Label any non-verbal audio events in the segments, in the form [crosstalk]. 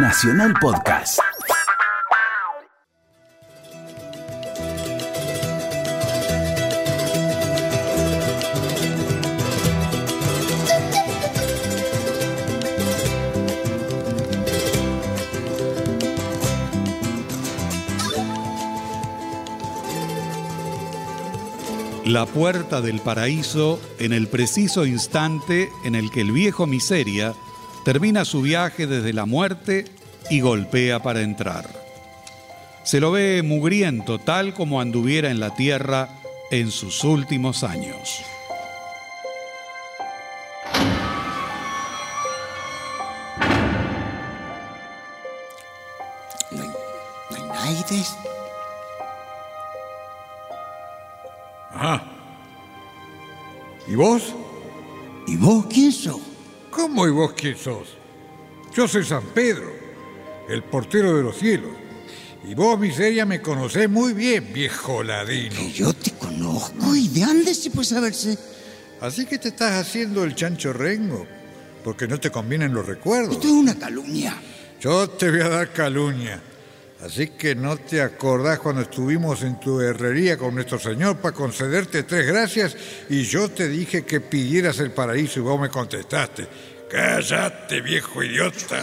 Nacional Podcast. La puerta del paraíso en el preciso instante en el que el viejo miseria termina su viaje desde la muerte y golpea para entrar. Se lo ve mugriento tal como anduviera en la tierra en sus últimos años. No hay, no hay nadie. Ajá. ¿Y vos? ¿Y vos quién sos? ¿Cómo y vos quién sos? Yo soy San Pedro, el portero de los cielos. Y vos, miseria, me conocés muy bien, viejo ladino. Que yo te conozco. ¿Y de dónde se puede saberse? Así que te estás haciendo el chancho rengo, porque no te convienen los recuerdos. Esto es una calumnia. Yo te voy a dar caluña. Así que no te acordás cuando estuvimos en tu herrería con nuestro Señor para concederte tres gracias y yo te dije que pidieras el paraíso y vos me contestaste. Cállate, viejo idiota.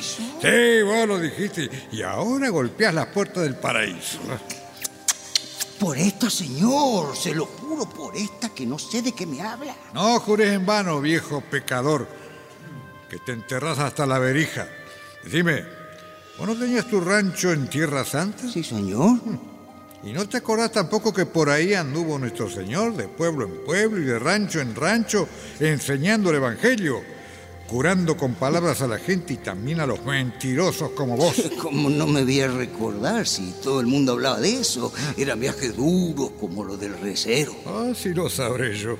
Sí, vos lo dijiste. Y ahora golpeas las puertas del paraíso. Por esta, señor, se lo juro por esta que no sé de qué me habla. No jures en vano, viejo pecador, que te enterras hasta la verija. Dime, ¿vos no tenías tu rancho en Tierra Santa? Sí, señor. ¿Y no te acordás tampoco que por ahí anduvo nuestro Señor de pueblo en pueblo y de rancho en rancho enseñando el Evangelio, curando con palabras a la gente y también a los mentirosos como vos? [laughs] ¿Cómo no me voy a recordar si todo el mundo hablaba de eso? Eran viajes duros como los del recero. Ah, sí lo sabré yo.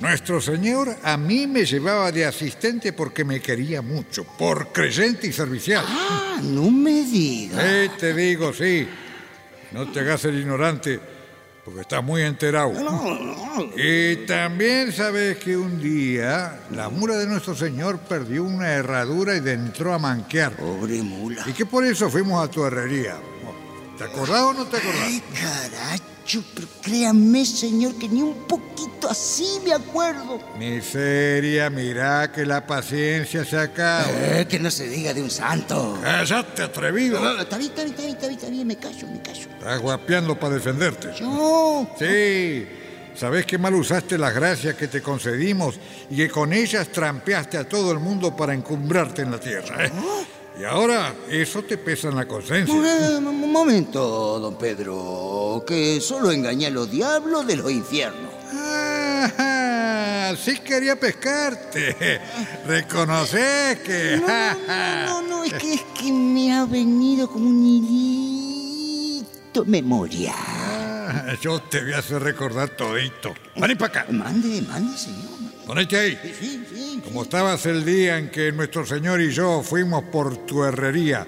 Nuestro Señor a mí me llevaba de asistente porque me quería mucho, por creyente y servicial. Ah, no me digas. Sí, te digo, sí. No te hagas el ignorante, porque estás muy enterado. Y también sabes que un día la mula de nuestro Señor perdió una herradura y entró a manquear. Pobre mula. Y que por eso fuimos a tu herrería. ¿Te acordás o no te acordás? Ay, caracho, pero créame, señor, que ni un poquito así me acuerdo. Miseria, mirá que la paciencia se acaba. Eh, que no se diga de un santo. Cállate, atrevido. No, está bien, está bien, está bien, está bien, está bien, me callo, me callo. Estás guapeando para defenderte. Yo. Sí, sabes que mal usaste las gracias que te concedimos y que con ellas trampeaste a todo el mundo para encumbrarte en la tierra. ¿eh? Y ahora eso te pesa en la conciencia. Un momento, don Pedro, que solo engañé a los diablos de los infiernos. Ah, sí quería pescarte. [laughs] Reconoces que... No, no, no, es que, es que me ha venido como un hilito memoria. Ah, Yo te voy a hacer recordar todito. Vení para acá. Mande, mande, señor. Ponete ahí. Sí, sí. Como estabas el día en que nuestro señor y yo fuimos por tu herrería.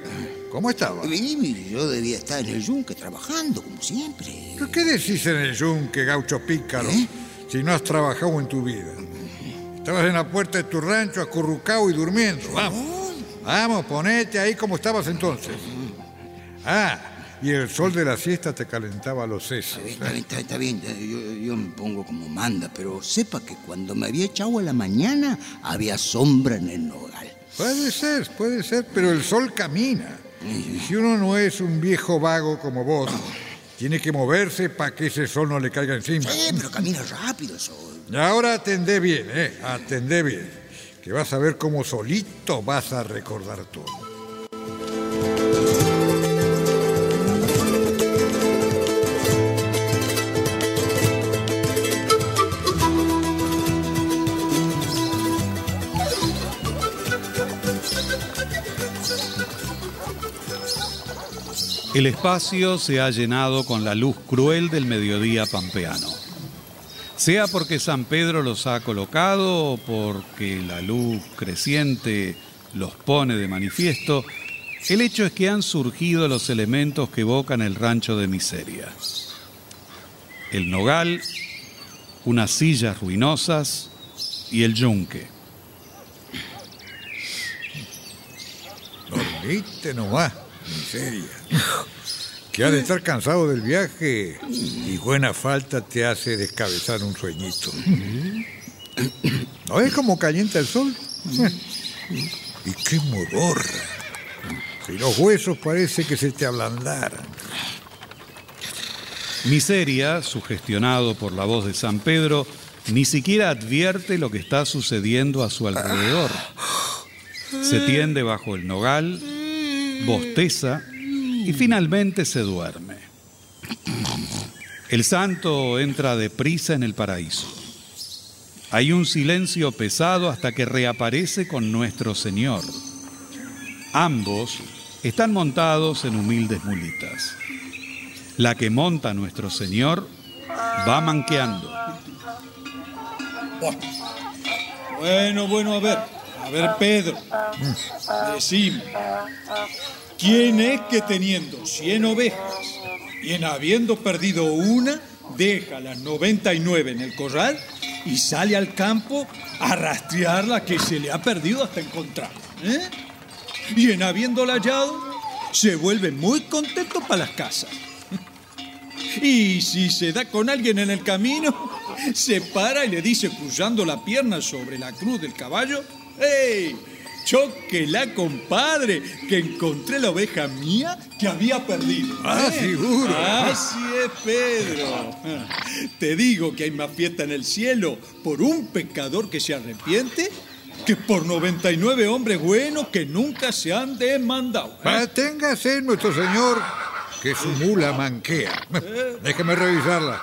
¿Cómo estabas? Y Yo debía estar en el yunque trabajando, como siempre. ¿Pero qué decís en el yunque, gaucho pícaro, ¿Eh? si no has trabajado en tu vida? Estabas en la puerta de tu rancho acurrucado y durmiendo. Vamos. Vamos, ponete ahí como estabas entonces. Ah, y el sol de la siesta te calentaba los sesos. Está bien, está, bien, está bien. Yo, yo me pongo como manda, pero sepa que cuando me había echado a la mañana había sombra en el nogal. Puede ser, puede ser, pero el sol camina. Y si uno no es un viejo vago como vos, tiene que moverse para que ese sol no le caiga encima. Sí, pero camina rápido el sol. Y ahora atendé bien, ¿eh? Atendé bien. Que vas a ver cómo solito vas a recordar todo. El espacio se ha llenado con la luz cruel del mediodía pampeano. Sea porque San Pedro los ha colocado o porque la luz creciente los pone de manifiesto, el hecho es que han surgido los elementos que evocan el rancho de miseria. El nogal, unas sillas ruinosas y el yunque. Viste nomás, miseria. Que ha de estar cansado del viaje y buena falta te hace descabezar un sueñito. ¿No es como calienta el sol? Y qué modorra. Si los huesos parece que se te ablandaran. Miseria, sugestionado por la voz de San Pedro, ni siquiera advierte lo que está sucediendo a su alrededor. Se tiende bajo el nogal, bosteza y finalmente se duerme. El santo entra deprisa en el paraíso. Hay un silencio pesado hasta que reaparece con nuestro Señor. Ambos están montados en humildes mulitas. La que monta nuestro Señor va manqueando. Bueno, bueno, a ver. Ver, Pedro. Decime. ¿Quién es que teniendo 100 ovejas y en habiendo perdido una, deja las 99 en el corral y sale al campo a rastrear la que se le ha perdido hasta encontrarla? ¿eh? Y en habiéndola hallado, se vuelve muy contento para las casas. [laughs] Y si se da con alguien en el camino, [laughs] se para y le dice cruzando la pierna sobre la cruz del caballo, ¡Ey! Choquela, compadre, que encontré la oveja mía que había perdido. Ah, ¿eh? seguro. Así es, Pedro. Te digo que hay más fiesta en el cielo por un pecador que se arrepiente que por 99 hombres buenos que nunca se han demandado. ¿eh? Manténgase, nuestro señor, que su mula manquea. Déjeme revisarla.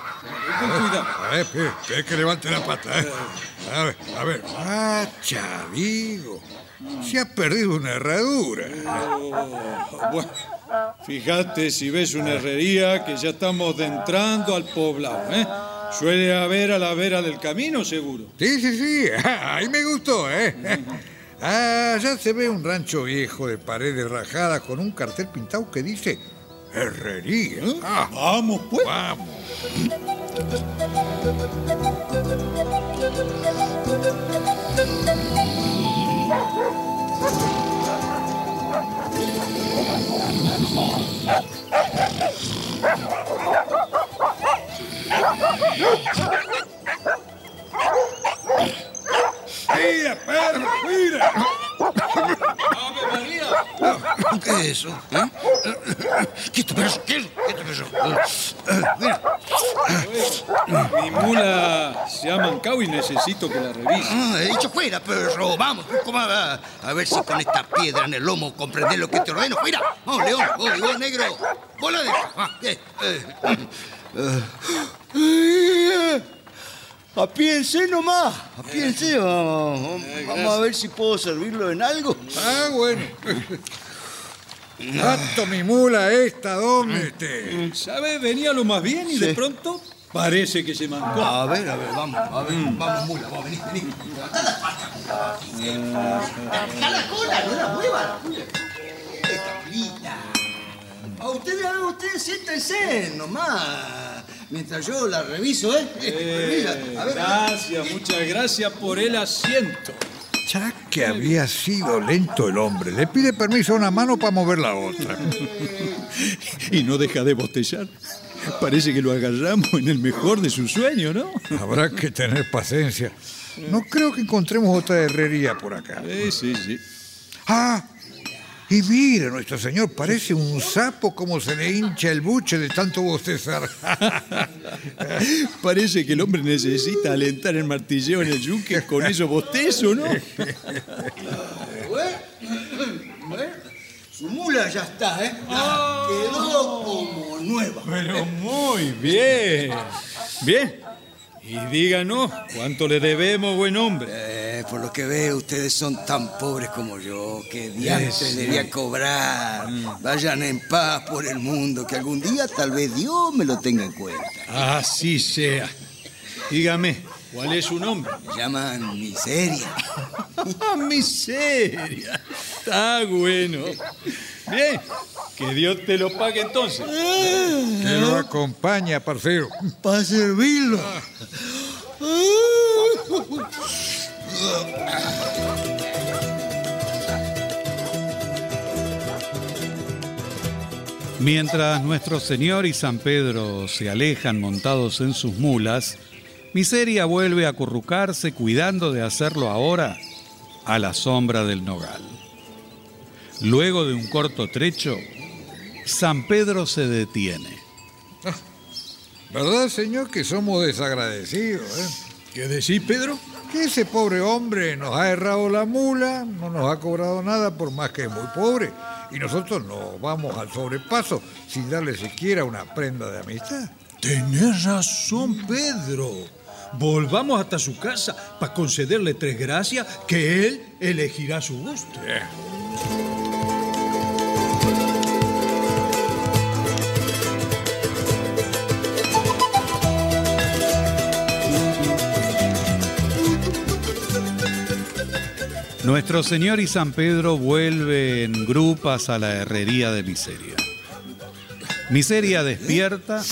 Ten cuidado. A ver, que levante la pata. ¿eh? A ver, a ver. Ah, chavigo. Se ha perdido una herradura. Bueno, fíjate si ves una herrería que ya estamos entrando al poblado. ¿eh? Suele haber a la vera del camino, seguro. Sí, sí, sí. [laughs] Ahí me gustó, ¿eh? [laughs] Ah, ya se ve un rancho viejo de paredes rajadas con un cartel pintado que dice herrería. Ah, Vamos, pues. vamos. ¡Mira, Pedro, mira! ¿Qué es eso? ¿Eh? Quieto, pero eso, quieto. Eh, Mira. Mi mula se ha mancado y necesito que la revise. Ah, he dicho fuera, perro. Vamos, ¿cómo va? A ver si con esta piedra en el lomo comprendes lo que te ordeno. Fuera. Vamos, León. Vos, vos, negro. Bola de... Ah, eh, eh. Eh. Apiense nomás, apiense. Vamos, vamos a ver si puedo servirlo en algo. Ah, bueno. Gato mi mula esta, ¿dónde esté? ¿Sabes? Venía lo más bien y de Sí. pronto parece que se mancó. A ver, a ver, vamos, a ver, vamos, mula, vamos, vení, vení. Levantá la pata. Levantá la cola, no la muevas. Esta mulita. A ustedes, a ver, ustedes siéntense nomás. Mientras yo la reviso, ¿eh? [laughs] Mira, a ver, Gracias, muchas gracias por el asiento. Ya que había sido lento el hombre. Le pide permiso a una mano para mover la otra. [laughs] Y no deja de botellar. Parece que lo agarramos en el mejor de su sueño, ¿no? Habrá que tener paciencia. No creo que encontremos otra herrería por acá. Sí, sí, sí. Ah, y mire, nuestro señor, parece un sapo como se le hincha el buche de tanto bostezar. [laughs] Parece que el hombre necesita alentar el martilleo en el yunque con esos bostezos, ¿no? Bueno, su mula ya está, ¿eh? Ya Quedó como nueva. Pero muy bien. Bien. Y díganos, ¿cuánto le debemos, buen hombre? Eh, por lo que veo, ustedes son tan pobres como yo. que diantres le voy a cobrar? Vayan en paz por el mundo, que algún día tal vez Dios me lo tenga en cuenta. Así sea. Dígame, ¿cuál es su nombre? Me llaman miseria. [laughs] ¡Ah, miseria! Está bueno. Bien, que Dios te lo pague entonces. Que lo acompaña, parcero. Para servirlo. Mientras nuestro Señor y San Pedro se alejan montados en sus mulas, Miseria vuelve a acurrucarse cuidando de hacerlo ahora a la sombra del nogal. Luego de un corto trecho, San Pedro se detiene. ¿Verdad, señor, que somos desagradecidos? Eh? ¿Qué decís, Pedro? Que ese pobre hombre nos ha errado la mula, no nos ha cobrado nada por más que es muy pobre, y nosotros nos vamos al sobrepaso sin darle siquiera una prenda de amistad. Tenés razón, Pedro. Volvamos hasta su casa para concederle tres gracias que él elegirá a su gusto. Nuestro Señor y San Pedro vuelven grupas a la herrería de Miseria. Miseria despierta,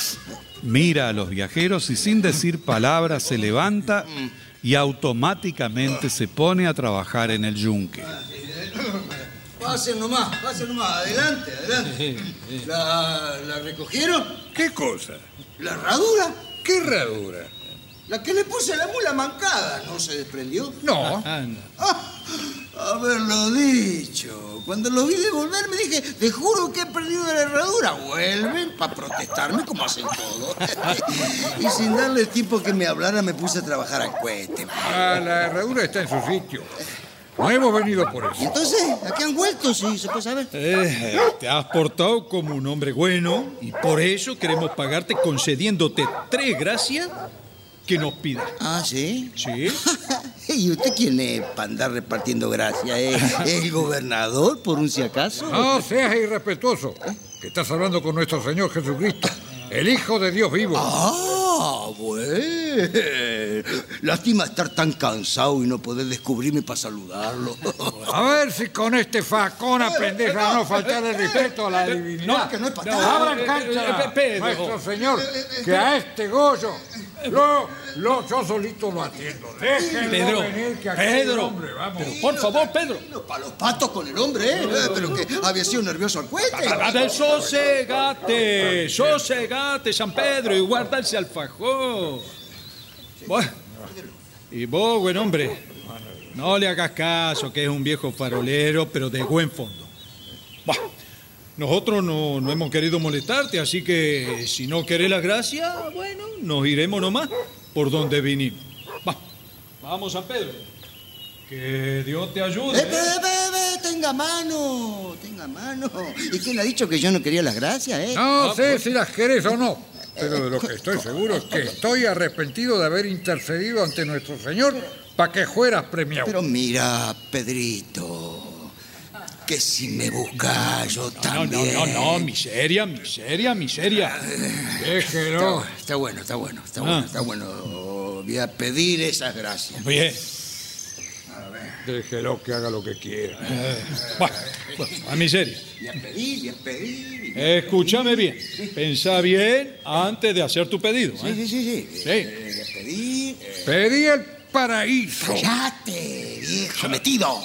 mira a los viajeros y sin decir palabras se levanta y automáticamente se pone a trabajar en el yunque. Pasen nomás, pasen nomás, adelante, adelante. ¿La, la recogieron? ¿Qué cosa? ¿La herradura? ¿Qué herradura? La que le puse a la mula mancada, ¿no se desprendió? No. Ah, haberlo dicho. Cuando lo vi devolver me dije, te juro que he perdido la herradura. Vuelven para protestarme como hacen todos. [laughs] y sin darle tiempo que me hablara me puse a trabajar al cohete. Ah, la herradura está en su sitio. No hemos venido por ¿Y eso. entonces? ¿A qué han vuelto? Sí, se puede saber. Eh, te has portado como un hombre bueno y por eso queremos pagarte concediéndote tres gracias que nos pidas. Ah, ¿sí? ¿Sí? [laughs] ¿Y usted quién es para andar repartiendo gracias? ¿Eh? ¿El gobernador, por un si acaso? No seas irrespetuoso. Que estás hablando con nuestro Señor Jesucristo, el Hijo de Dios vivo. Ah, bueno. Lástima estar tan cansado y no poder descubrirme para saludarlo. [laughs] A ver si con este facón aprendes a no faltar el respeto a la divinidad. No, que no es para. Abran Eh, eh, cancha, eh, Pedro. nuestro Señor, que a este Goyo, lo, lo, yo solito lo atiendo. Déjenlo Pedro, venir, que aquí Pedro, hombre, vamos. pero por favor, Pedro. Para los patos con el hombre, ¿eh? Pero que había sido nervioso al. A ver, sosegate, sosegate, San Pedro, y guarda ese alfajor. Bueno, y vos, buen hombre, no le hagas caso, que es un viejo farolero, pero de buen fondo. Bah, nosotros no, no hemos querido molestarte, así que si no querés las gracias, bueno, nos iremos nomás por donde vinimos. Bah, vamos, San Pedro. Que Dios te ayude. Eh, ve, ve, ve, tenga mano, tenga mano. ¿Y quién ha dicho que yo no quería las gracias, eh? No sé si las querés o no, pero de lo que [laughs] estoy seguro es que estoy arrepentido de haber intercedido ante nuestro Señor para que fueras premiado. Pero mira, Pedrito, que si me buscas yo No, no, también. no, no, miseria, miseria, miseria. Déjelo. Está, está bueno, está bueno, está Ah. bueno, está bueno. Voy a pedir esas gracias. Bien. Déjelo que haga lo que quiera. Bueno, bueno, a miseria. Y a pedir, y a pedir. Escúchame bien. Pensá bien antes de hacer tu pedido. Sí, ¿eh? sí, sí, sí. Sí. Eh, a pedir. eh, Pedí el paraíso. ¡Cállate, viejo metido!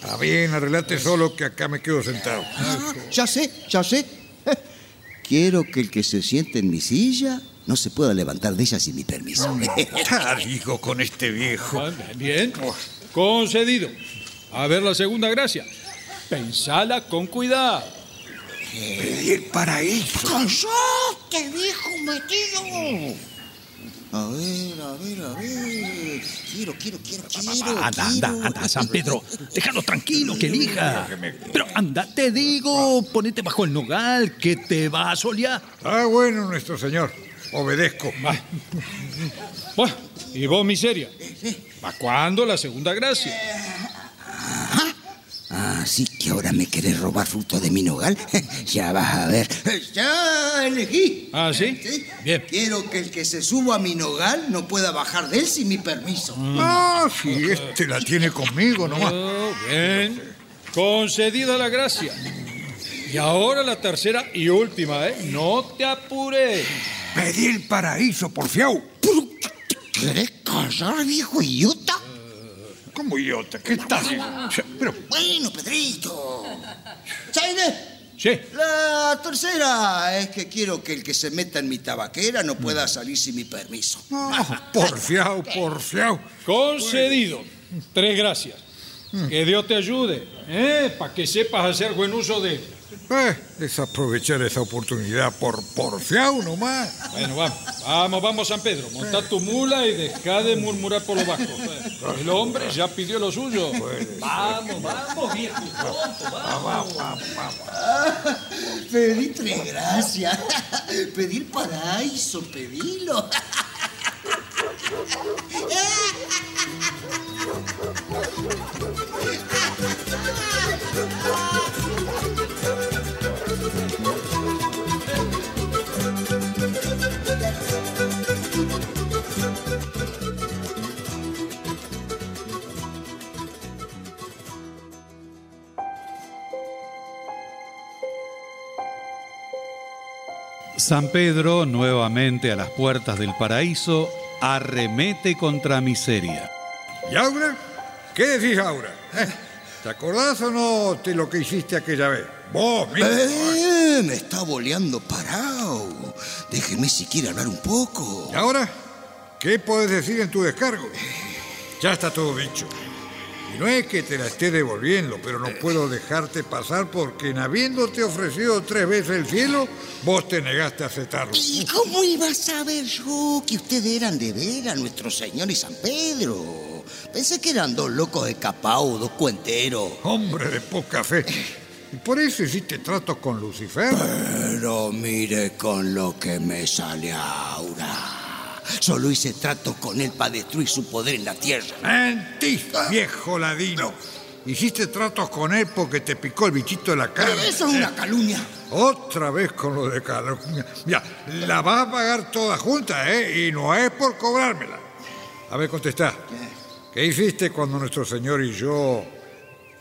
Está bien, arreglate solo que acá me quedo sentado. Ah, ya sé, ya sé. [laughs] Quiero que el que se siente en mi silla no se pueda levantar de ella sin mi permiso. Está [laughs] digo con este viejo. Ah, Bien. Concedido. A ver la segunda gracia. Pensala con cuidado. Pedí el paraíso. ¡Cállate, viejo metido! A ver, a ver, a ver. Quiero, quiero, quiero, quiero. Anda, anda, quiero. anda, San Pedro. Déjalo tranquilo, que elija. Pero anda, te digo, ponete bajo el nogal, que te va a solear. Ah, bueno, nuestro señor. Obedezco. Bueno, y vos, miseria. ¿Para cuándo la segunda gracia? Ah, sí que ahora me querés robar fruto de mi nogal. [laughs] ya vas a ver. Ya elegí. Ah, ¿sí? ¿Sí? Bien. Quiero que el que se suba a mi nogal no pueda bajar de él sin mi permiso. Ah, si este la tiene conmigo nomás. Oh, bien. Concedida la gracia. Y ahora la tercera y última, ¿eh? No te apures. Pedí el paraíso, porfiao. ¿Querés callar, viejo idiota? ¿Cómo idiota? ¿Qué estás? Pero, Bueno, Pedrito. ¿Sabes? Sí. La tercera es que quiero que el que se meta en mi tabaquera no Mm. pueda salir sin mi permiso. Porfiao, porfiao. Concedido. Tres gracias. Que Dios te ayude, ¿eh? Para que sepas hacer buen uso de. Eh, desaprovechar esa oportunidad por porfiao nomás. Bueno, vamos, vamos, vamos, San Pedro. Monta tu mula y deja de murmurar por lo bajo. El hombre ya pidió lo suyo. Vamos, vamos, viejo. Pedí tres gracias. Pedir paraíso, pedilo. [laughs] San Pedro, nuevamente a las puertas del paraíso, arremete contra miseria. ¿Y Aura? ¿Qué decís, Aura? ¿Eh? ¿Te acordás o no de lo que hiciste aquella vez? Vos, mismo. Eh, me está boleando parado. Déjeme siquiera hablar un poco. ¿Y ahora? ¿Qué puedes decir en tu descargo? Ya está todo dicho. Y no es que te la esté devolviendo, pero no puedo dejarte pasar porque en habiéndote ofrecido tres veces el cielo, vos te negaste a aceptarlo. ¿Y cómo iba a saber yo que ustedes eran de veras nuestro Señor y San Pedro? Pensé que eran dos locos escapados, dos cuenteros. Hombre de poca fe. Y por eso hiciste tratos con Lucifer. Pero mire con lo que me sale ahora. Solo hice trato con él para destruir su poder en la tierra. Mentís, viejo ladino. Hiciste tratos con él porque te picó el bichito de la carne. Eso es una calumnia. Otra vez con lo de calumnia. Ya, la vas a pagar toda junta, ¿eh? Y no es por cobrármela. A ver, contestá. ¿Qué hiciste cuando nuestro señor y yo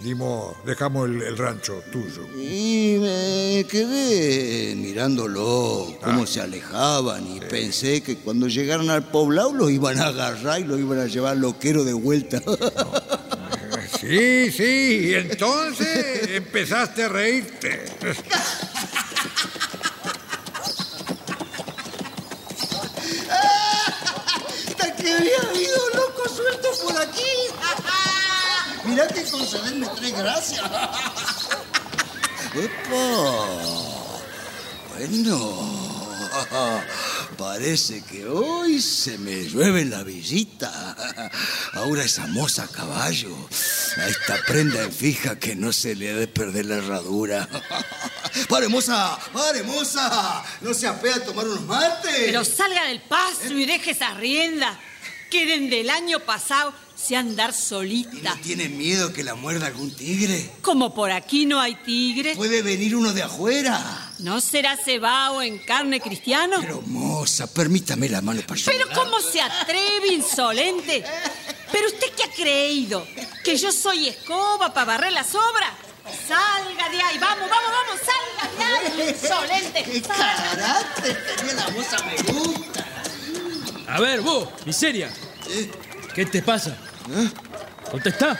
dimos, dejamos el, el rancho tuyo? Y me quedé mirándolo, cómo se alejaban, y pensé que cuando llegaran al poblado los iban a agarrar y los iban a llevar loquero de vuelta. [laughs] Sí, sí, y entonces empezaste a reírte. [laughs] Hasta que había habido locos sueltos por aquí. Mirá que concederme tres gracias. Bueno, parece que hoy se me llueve la visita. Ahora esa moza caballo, a esta prenda en fija que no se le ha de perder la herradura. ¡Pare, moza! ¡Pare, moza! ¿No se apea a tomar unos mates? Pero salga del paso y deje esa rienda. Que desde el año pasado sé andar ¿Y solita. no tiene miedo que la muerda algún tigre? Como por aquí no hay tigre, Puede venir uno de afuera. ¿no será cebao en carne cristiano? Pero, moza, permítame la mano para Pero ¿cómo se atreve, insolente? ¿Pero usted qué ha creído? ¿Que yo soy escoba para barrer las obras? Salga de ahí, vamos, vamos, vamos, salga de ahí, insolente. [laughs] ¡Qué carácter tenía la moza! Me gusta. A ver, vos, miseria. ¿Qué te pasa? Contestá.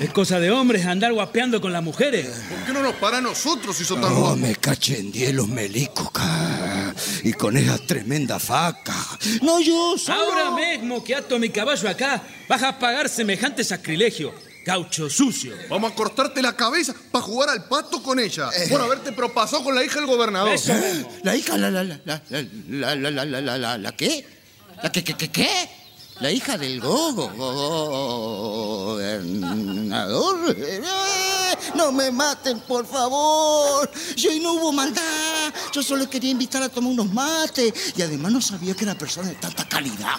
Es cosa de hombres andar guapeando con las mujeres. ¿Por qué no nos para a nosotros si son tan No, me cachendié los melicos, ca. Y con esa tremenda faca. No, yo solo... Ahora mismo que ato mi caballo acá, vas a pagar semejante sacrilegio. Gaucho sucio. Vamos a cortarte la cabeza para jugar al pato con ella. Por haberte propasado con la hija del gobernador. Eso. La hija, la, la, la, la, la, la, la, la, la, la, la, ¿qué? ¿La qué, qué, qué, qué? La hija del gogo, No me maten, por favor. Yo no hubo maldad. Yo solo quería invitar a tomar unos mates. Y además no sabía que era persona de tanta calidad.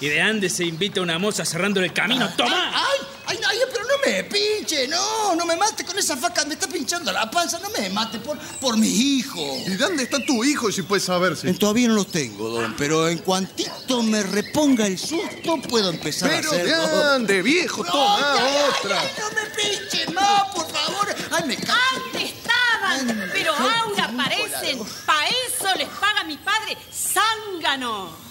Y de ande se invita a una moza cerrando el camino. ¡Toma! ¡Ay! ¡Ay, ay, pero no me pinche! ¡No! ¡No me mate con esa faca! ¡Me está pinchando la panza! ¡No me mate por, por mi hijo! ¿Y dónde está tu hijo, si puedes saberse? Eh, Todavía no los tengo, don, pero en cuantito me reponga el susto, puedo empezar Pero a hacerlo. de ande, viejo, No, toma ay, otra. ay, no me pinche más, por favor. ¡Ay, me cago! Antes estaban, pero ahora parecen. Pa' eso les paga mi padre zángano.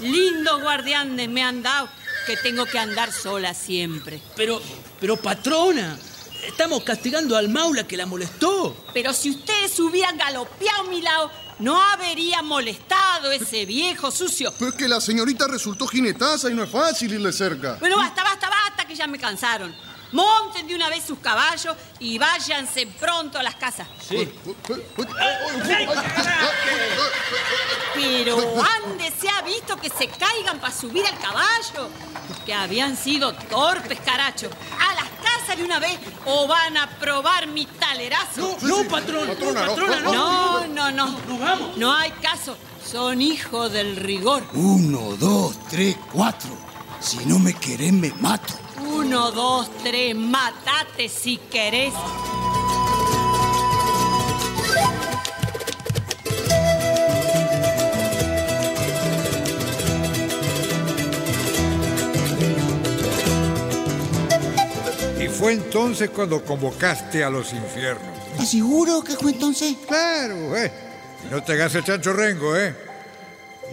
Lindos guardianes me han dado que tengo que andar sola siempre. Pero, pero patrona, Estamos castigando al maula que la molestó. Pero si ustedes hubieran galopeado a mi lado, no habría molestado ese viejo sucio. Pero es que la señorita resultó jinetaza y no es fácil irle cerca. Bueno, basta, basta, basta, que ya me cansaron. Monten de una vez sus caballos y váyanse pronto a las casas. Sí. Pero ¿ande se ha visto que se caigan para subir al caballo? Que habían sido torpes, caracho. A las casas de una vez o van a probar mi talerazo. No, patrón. Patrona, no, no, patrona, no. No, no, no. Vamos. No hay caso. Son hijos del rigor. Uno, dos, tres, cuatro. Si no me querés, me mato. Uno, dos, tres, matate si querés. Y fue entonces cuando convocaste a los infiernos. ¿Estás seguro que fue entonces? Claro, ¿eh? No te hagas el chancho rengo, ¿eh?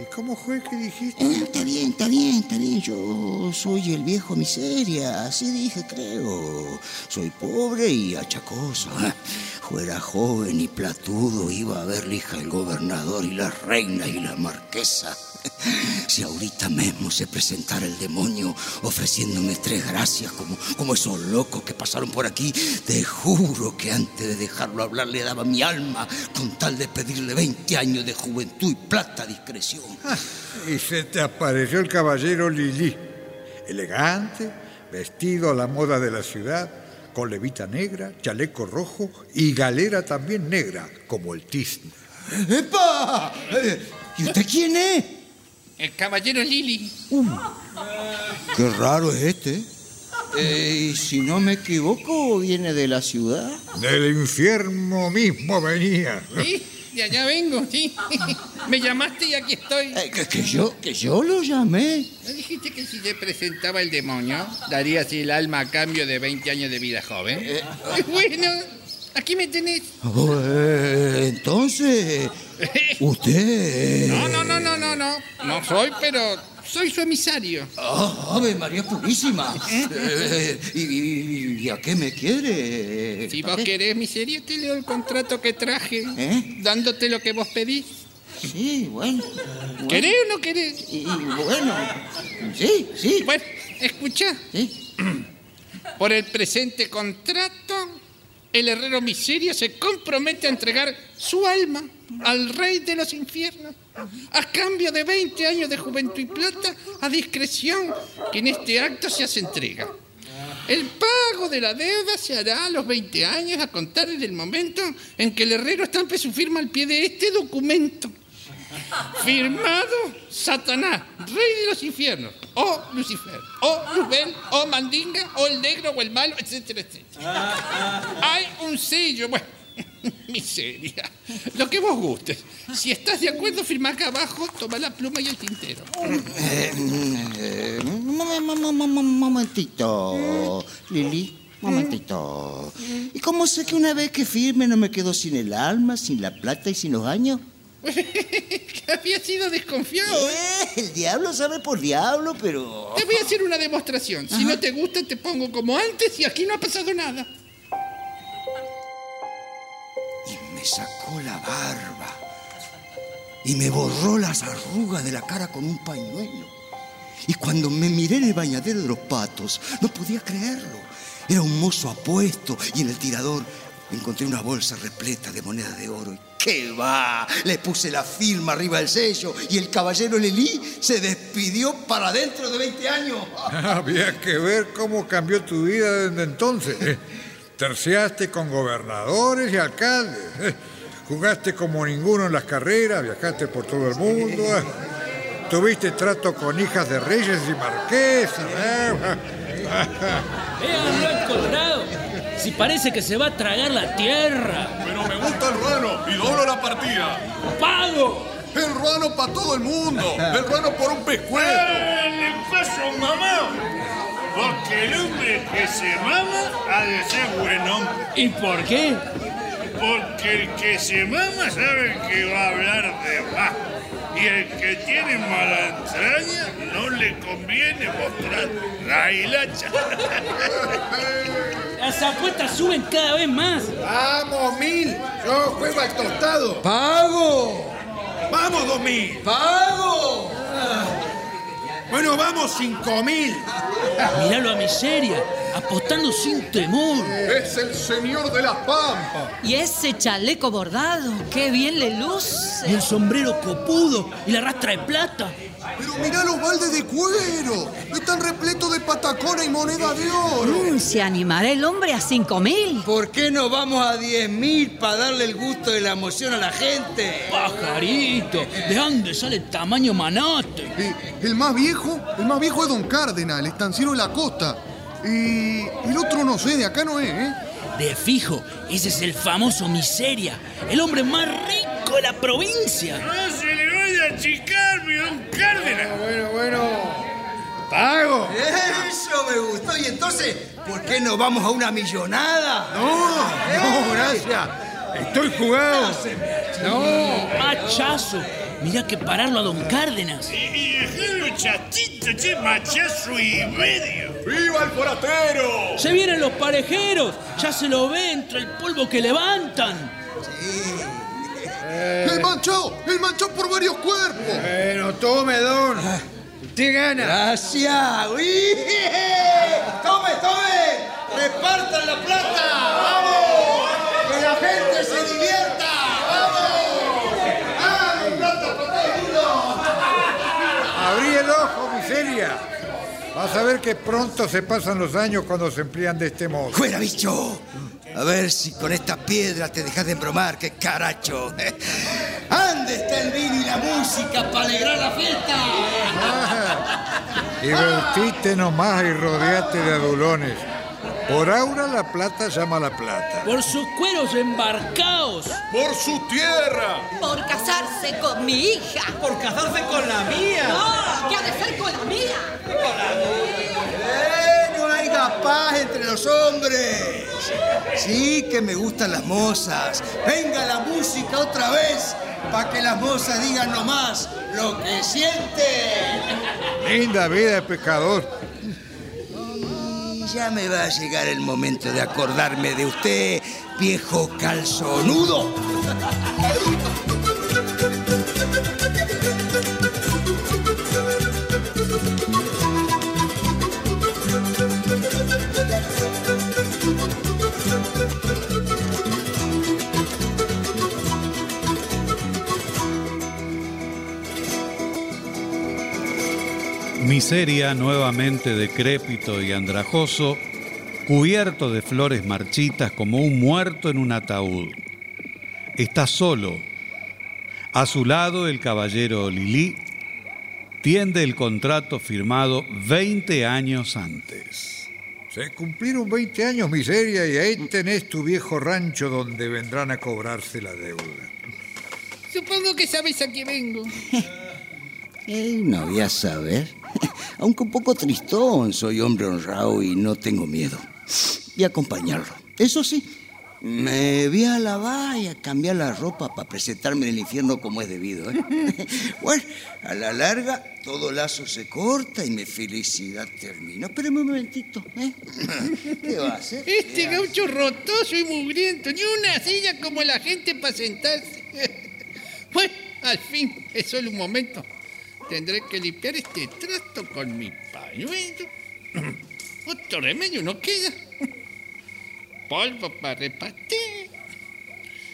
¿Y cómo fue que dijiste? Eh, está bien, está bien, está bien. Yo soy el viejo miseria, así dije, creo. Soy pobre y achacoso. [laughs] Fuera joven y platudo, iba a ver la hija del gobernador y la reina y la marquesa. Si ahorita mismo se presentara el demonio ofreciéndome tres gracias como, como esos locos que pasaron por aquí, te juro que antes de dejarlo hablar le daba mi alma con tal de pedirle 20 años de juventud y plata discreción. Y se te apareció el caballero Lili, elegante, vestido a la moda de la ciudad, con levita negra, chaleco rojo y galera también negra, como el tizne. ¡Epa! Eh, ¿Y usted quién es? El caballero Lili. Qué raro es este. Eh, y si no me equivoco, viene de la ciudad. Del infierno mismo venía. Sí, de allá vengo, sí. [laughs] Me llamaste y aquí estoy. Eh, que, que yo, que yo lo llamé. ¿No dijiste que si te presentaba el demonio, darías el alma a cambio de 20 años de vida joven? Eh, Bueno, aquí me tenés. Oh, eh, entonces, [laughs] usted... No, no, no, no, no, soy, pero soy su emisario. Ah, Ave María Purísima. Eh, y, y- y a qué me quiere? Si vos querés miseria, te leo el contrato que traje, ¿Eh? dándote lo que vos pedís. Sí, bueno. bueno. ¿Querés o no querés? Y, y bueno, sí, sí. Bueno, escucha. sí. Por el presente contrato, el herrero miseria se compromete a entregar su alma al rey de los infiernos, a cambio de 20 años de juventud y plata, a discreción, que en este acto se hace entrega. El pago de la deuda se hará a los 20 años a contar desde el momento en que el herrero estampe su firma al pie de este documento. Firmado Satanás, rey de los infiernos, o Lucifer, o Luzbel, o Mandinga, o el negro, o el malo, etcétera, etcétera. Hay un sello, bueno, miseria, lo que vos gustes. Si estás de acuerdo, firma acá abajo, toma la pluma y el tintero. Eh, eh, momentito, Lili. Momentito. ¿Y cómo sé que una vez que firme no me quedo sin el alma, sin la plata y sin los años? que había sido desconfiado. ¿eh? Eh, el diablo sabe por diablo, pero... Te voy a hacer una demostración. Si no te gusta, te pongo como antes y aquí no ha pasado nada. Me sacó la barba. Y me borró las arrugas de la cara con un pañuelo. Y cuando me miré en el bañadero de los patos, no podía creerlo. Era un mozo apuesto y en el tirador encontré una bolsa repleta de monedas de oro. ¿Y qué va? Le puse la firma arriba del sello y el caballero Lelí se despidió para dentro de 20 años. [laughs] Había que ver cómo cambió tu vida desde entonces. [laughs] Terciaste con gobernadores y alcaldes. ¿eh? Jugaste como ninguno en las carreras, viajaste por todo el mundo. ¿eh? Tuviste trato con hijas de reyes y marquesas. ¿eh? Véanlo el colorado. Si parece que se va a tragar la tierra. Pero me gusta el ruano y doblo la partida. ¡Pago! El ruano para todo el mundo. El ruano por un pescuezo. le paso, mamá? Porque el hombre que se mama ha de ser buen hombre. ¿Y por qué? Porque el que se mama sabe que va a hablar de más. Y el que tiene mala entraña no le conviene mostrar la hilacha. [laughs] Las apuestas suben cada vez más. Vamos, mil. Yo juego al tostado. ¡Pago! Vamos, dos mil. ¡Pago! Bueno, vamos, cinco mil. Miralo a miseria, apostando sin temor. Es el señor de las pampas. Y ese chaleco bordado, qué bien le Y luce. el sombrero copudo y la rastra de plata. Pero mirá los baldes de cuero. Están repletos de patacona y moneda de oro. Mm, ¿Se animará el hombre a cinco mil? ¿Por qué no vamos a 10 mil para darle el gusto de la emoción a la gente? Pajarito, ¿de dónde sale el tamaño manate? Eh, el más viejo, el más viejo es Don Cárdenas, el estanciero de la costa. Y el otro no sé, de acá no es, ¿eh? De fijo, ese es el famoso Miseria, el hombre más rico de la provincia. Se le vaya a achicar, mi don Cárdenas. Bueno, bueno. Pago. Eso me gustó. Y entonces, ¿por qué no vamos a una millonada? No, no, gracias. Estoy jugado. No. Machazo, mirá que pararlo a Don Cárdenas. Y, y dejarlo chatito, che, machazo y medio. ¡Viva el forastero! Se vienen los parejeros, ya se lo ve entre el polvo que levantan. ¡El manchado! ¡El manchado por varios cuerpos! Bueno, tome, don. Usted gana. Gracias. ¡Uy! ¡Tome, tome! ¡Repartan la plata! ¡Vamos! ¡Que la gente se divierta! ¡Vamos! ¡Ah, plata para todo el mundo! Abrí el ojo, miseria. Vas a ver que pronto se pasan los años cuando se emplean de este modo. ¡Fuera, bicho! A ver si con esta piedra te dejas de embromar, qué caracho. [laughs] ¿Dónde está el vino y la música para alegrar la fiesta? Divertite nomás y rodeate de adulones. Por aura la plata llama a la plata. Por sus cueros embarcados. ¡Por su tierra! Por casarse con mi hija. Por casarse con la mía. No, ¿qué ha de ser con la mía? ¡Eh! No haya paz entre los hombres. Sí que me gustan las mozas. Venga la música otra vez para que las mozas digan nomás lo que sienten. Linda vida de pecador. Ya me va a llegar el momento de acordarme de usted, viejo calzonudo. Miseria, nuevamente decrépito y andrajoso, cubierto de flores marchitas como un muerto en un ataúd. Está solo. A su lado el caballero Lili tiende el contrato firmado 20 años antes. Se cumplieron 20 años, miseria, y ahí tenés tu viejo rancho donde vendrán a cobrarse la deuda. Supongo que sabes a qué vengo. [laughs] Eh, no voy a saber. [laughs] Aunque un poco tristón, soy hombre honrado y no tengo miedo. Y acompañarlo. Eso sí, me voy a lavar y a cambiar la ropa para presentarme en el infierno como es debido. ¿eh? [laughs] Bueno, a la larga todo lazo se corta y mi felicidad termina. Espérame un momentito. ¿eh? [laughs] ¿Qué va a hacer? Este gaucho rotoso y mugriento, ni una silla como la gente para sentarse. Bueno, al fin, es solo un momento. Tendré que limpiar este trasto con mi pañuelo. [clears throat] Otro remedio no queda. [laughs] Polvo para repartir.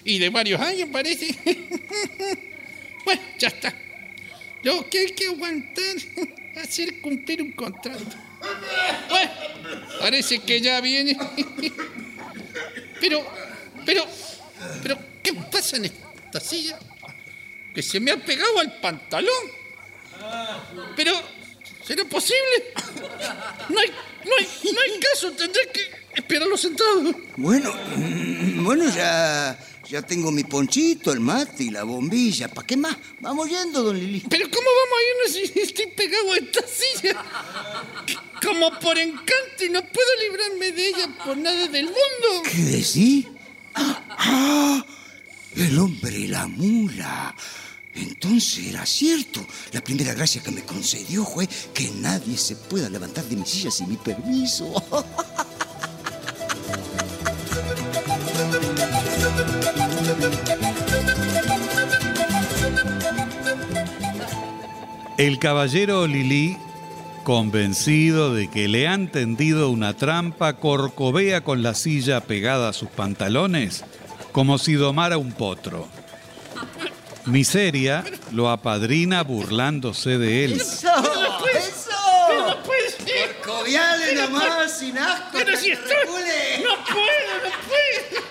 Y de varios años parece. [laughs] Bueno, ya está. Lo que hay que aguantar hacer cumplir un contrato. Bueno, parece que ya viene. [laughs] Pero, pero, pero, ¿qué pasa en esta silla? Que se me ha pegado al pantalón. Pero, ¿será posible? No hay, no hay, no hay caso, tendré que esperarlo sentado. Bueno, mm, bueno, ya, ya tengo mi ponchito, el mate y la bombilla. ¿Para qué más? Vamos yendo, don Lili. Pero ¿cómo vamos a irnos si estoy pegado a esta silla? Como por encanto y no puedo librarme de ella por nada del mundo. ¿Qué decís? ¡Ah! El hombre y la mula. Entonces era cierto. La primera gracia que me concedió fue que nadie se pueda levantar de mi silla sin mi permiso. [laughs] El caballero Lili, convencido de que le han tendido una trampa, corcovea con la silla pegada a sus pantalones como si domara un potro. Miseria lo apadrina burlándose de él. ¡Eso! ¡Eso! ¡No puede ser! ¡Cobiale nomás, sin asco! ¡Pero si estoy! ¡No puedo, no puedo!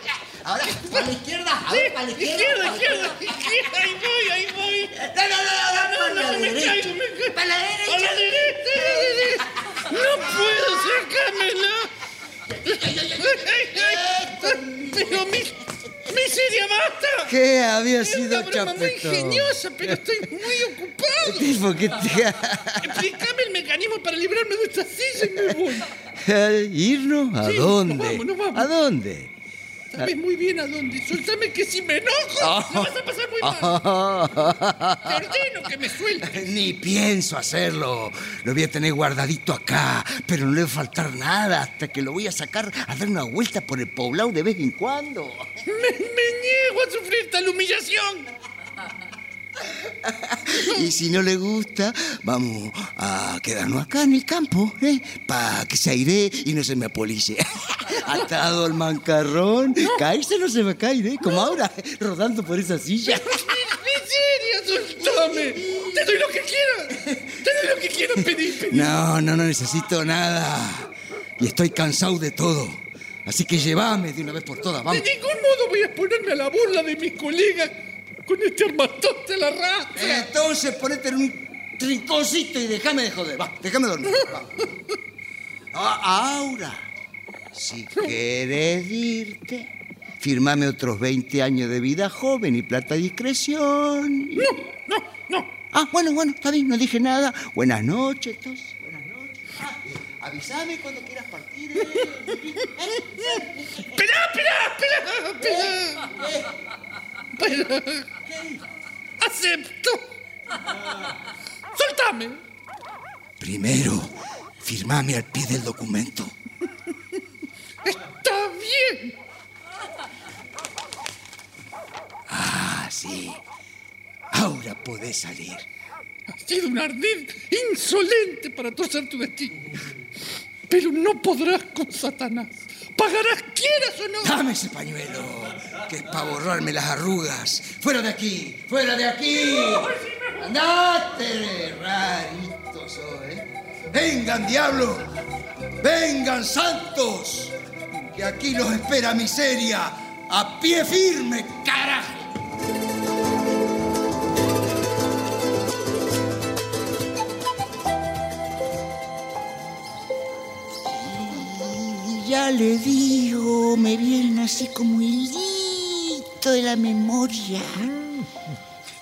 Ahora, para la izquierda, a ver, para la izquierda. izquierda, izquierda, ahí voy, ahí voy. No, no, no, no, No, para me caigo, me caigo. Para la derecha. la derecha, a la derecha. No puedo sacármela. Pero mi, miseria, basta. ¿Qué había Es sido una broma muy chapetón? ingeniosa, pero estoy muy ocupado. [laughs] Tipo, ¿qué te... Explícame el mecanismo para librarme de esta silla y me voy. [laughs] ¿Irnos? ¿A Sí, dónde? nos vamos, nos vamos. ¿A dónde? Sabes muy bien a dónde. Soltame que si me enojo, la vas a pasar muy mal. [laughs] Te ordeno que me sueltes. Ni pienso hacerlo. Lo voy a tener guardadito acá, pero no le va a faltar nada hasta que lo voy a sacar a dar una vuelta por el poblado de vez en cuando. Me, me niego a sufrir tal humillación. [laughs] Y si no le gusta, vamos a quedarnos acá en el campo, ¿eh? Para que se aire y no se me apolille. [laughs] Atado al mancarrón, caerse no se a caer, ¿eh? Como ahora, rodando por esa silla. Miseria, soltame. Te doy lo que quieras. Te doy lo que quieras pedir, pedir. No, no, no necesito nada. Y estoy cansado de todo. Así que llévame de una vez por todas, De vamos. ningún modo voy a exponerme a la burla de mis colegas con este armatoste a la rastra. Entonces ponete en un rinconcito y déjame de joder. Va, déjame dormir. va. [laughs] Ah, Ahora, si quieres irte, firmame otros 20 años de vida joven y plata a discreción. No, no, no. Ah, bueno, bueno, está bien, no dije nada. Buenas noches, entonces. Buenas noches. Ah, avísame cuando quieras partir. ¿eh? Espera, espera, espera, espera. Pero, acepto. Soltame. Primero, firmame al pie del documento. Está bien. Ah, sí. Ahora podés salir. Ha sido un ardid insolente para torcer tu destino. Pero no podrás con Satanás. Pagarás quieras o no. Dame ese pañuelo, que es para borrarme las arrugas. ¡Fuera de aquí! ¡Fuera de aquí! ¡Andate! Rarito soy, ¿eh? ¡Vengan, diablo! ¡Vengan, santos! Que aquí los espera miseria. ¡A pie firme, carajo! Ya le digo, me viene así como hilito de la memoria.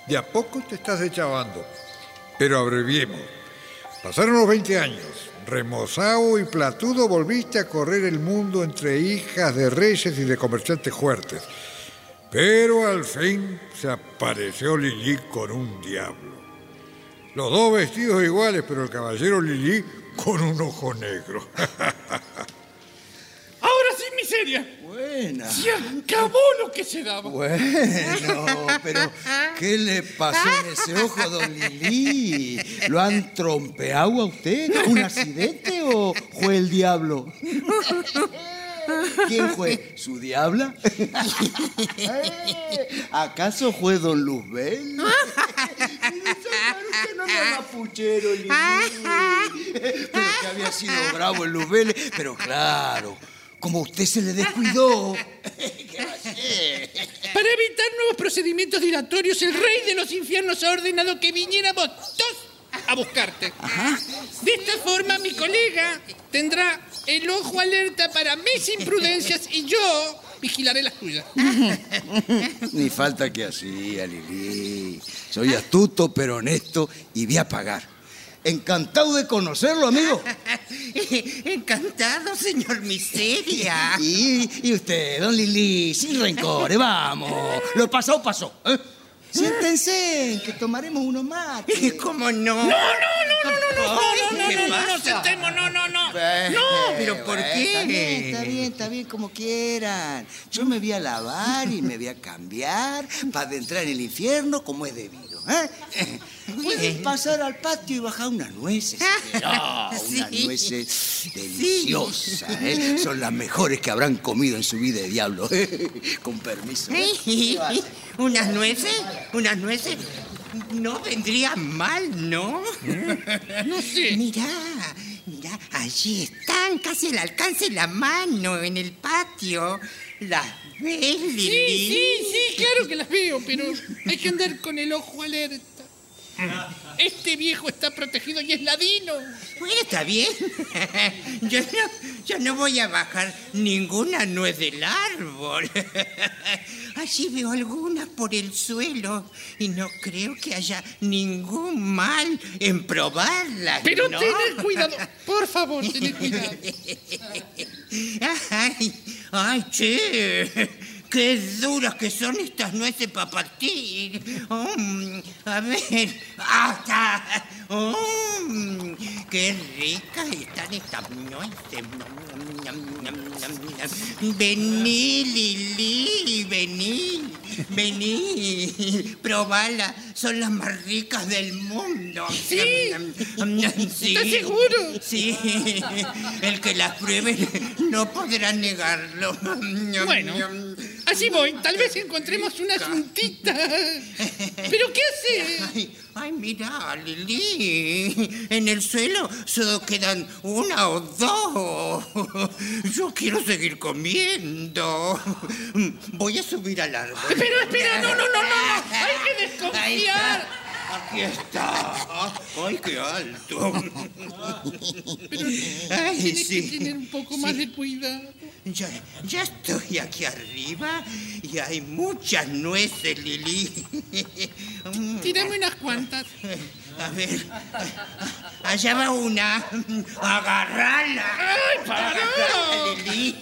De a poco te estás deschavando. Pero abreviemos. Pasaron los 20 años. Remozado y platudo volviste a correr el mundo entre hijas de reyes y de comerciantes fuertes. Pero al fin se apareció Lili con un diablo. Los dos vestidos iguales, pero el caballero Lili con un ojo negro. [laughs] Miseria. Buena. Se acabó lo que se daba. Bueno, pero ¿qué le pasó en ese ojo, don Lili? ¿Lo han trompeado a usted? ¿Un accidente o fue el diablo? ¿Quién fue? ¿Su diabla? Eh, [laughs] ¿Acaso fue don Luzbel? [laughs] Usted no Lili. Pero que había sido bravo el Luzbel. Pero claro, como usted se le descuidó. [laughs] ¿Qué va a hacer? Para evitar nuevos procedimientos dilatorios, el rey de los infiernos ha ordenado que viniéramos todos a buscarte. De esta forma, mi colega tendrá el ojo alerta para mis imprudencias y yo vigilaré las tuyas. Ni falta que hacía, Lili. Soy astuto, pero honesto y voy a pagar. Encantado de conocerlo, amigo. Encantado, señor Miseria. Y, y usted, don Lili, sin rencores, vamos. Lo pasado, pasó. ¿eh? Siéntense, que tomaremos uno más. ¿Cómo no? No, no, no, no, no, no, no, no, ¿Qué no, no, no, sentemos, no, no, no. No, pero ¿por Está qué? bien, está bien, está bien, como quieran. Yo me voy a lavar y me voy a cambiar para adentrar en el infierno como es debido. ¿eh? Pueden pasar al patio y bajar unas nueces. No, unas Sí. nueces deliciosas. ¿eh? Son las mejores que habrán comido en su vida de diablo. Con permiso. ¿eh? ¿Unas nueces? ¿Unas nueces? No vendrían mal, ¿no? [laughs] no sé. Mirá, mirá, allí están, casi al alcance de la mano, en el patio. ¿Las ves, Lili? Sí, sí, sí, claro que las veo, pero hay que andar con el ojo alerta. Este viejo está protegido y es ladino. Bueno, está bien. [laughs] Yo no, yo no voy a bajar ninguna nuez del árbol. [laughs] Allí veo algunas por el suelo y no creo que haya ningún mal en probarlas. Pero ¿no? tened cuidado, [laughs] por favor, tened cuidado. Ay, ay, che. Qué duras que son estas nueces para partir. Mm, a ver. ¡Ah, está! Mm, ¡Qué ricas están estas nueces! Vení, Lili, vení. Vení. Probala. Son las más ricas del mundo. ¿Sí? Sí. ¿Estás seguro? Sí. El que las pruebe no podrá negarlo. Bueno, así voy. Tal vez encontremos una juntita. ¿Pero qué hace? Ay, ay, mira, Lili. En el suelo solo quedan una o dos. Yo quiero seguir comiendo. Voy a subir al árbol. Pero espera, no, no, no, no. Hay que desconfiar. Aquí está. Ay, qué alto. Pero Ay, tienes sí. que tener un poco más de cuidado. Ya, ya estoy aquí arriba y hay muchas nueces, Lili. Mm. Tírame unas cuantas. A ver, allá va una. Agarrala. ¡Ay, para! Agarrala, Lili.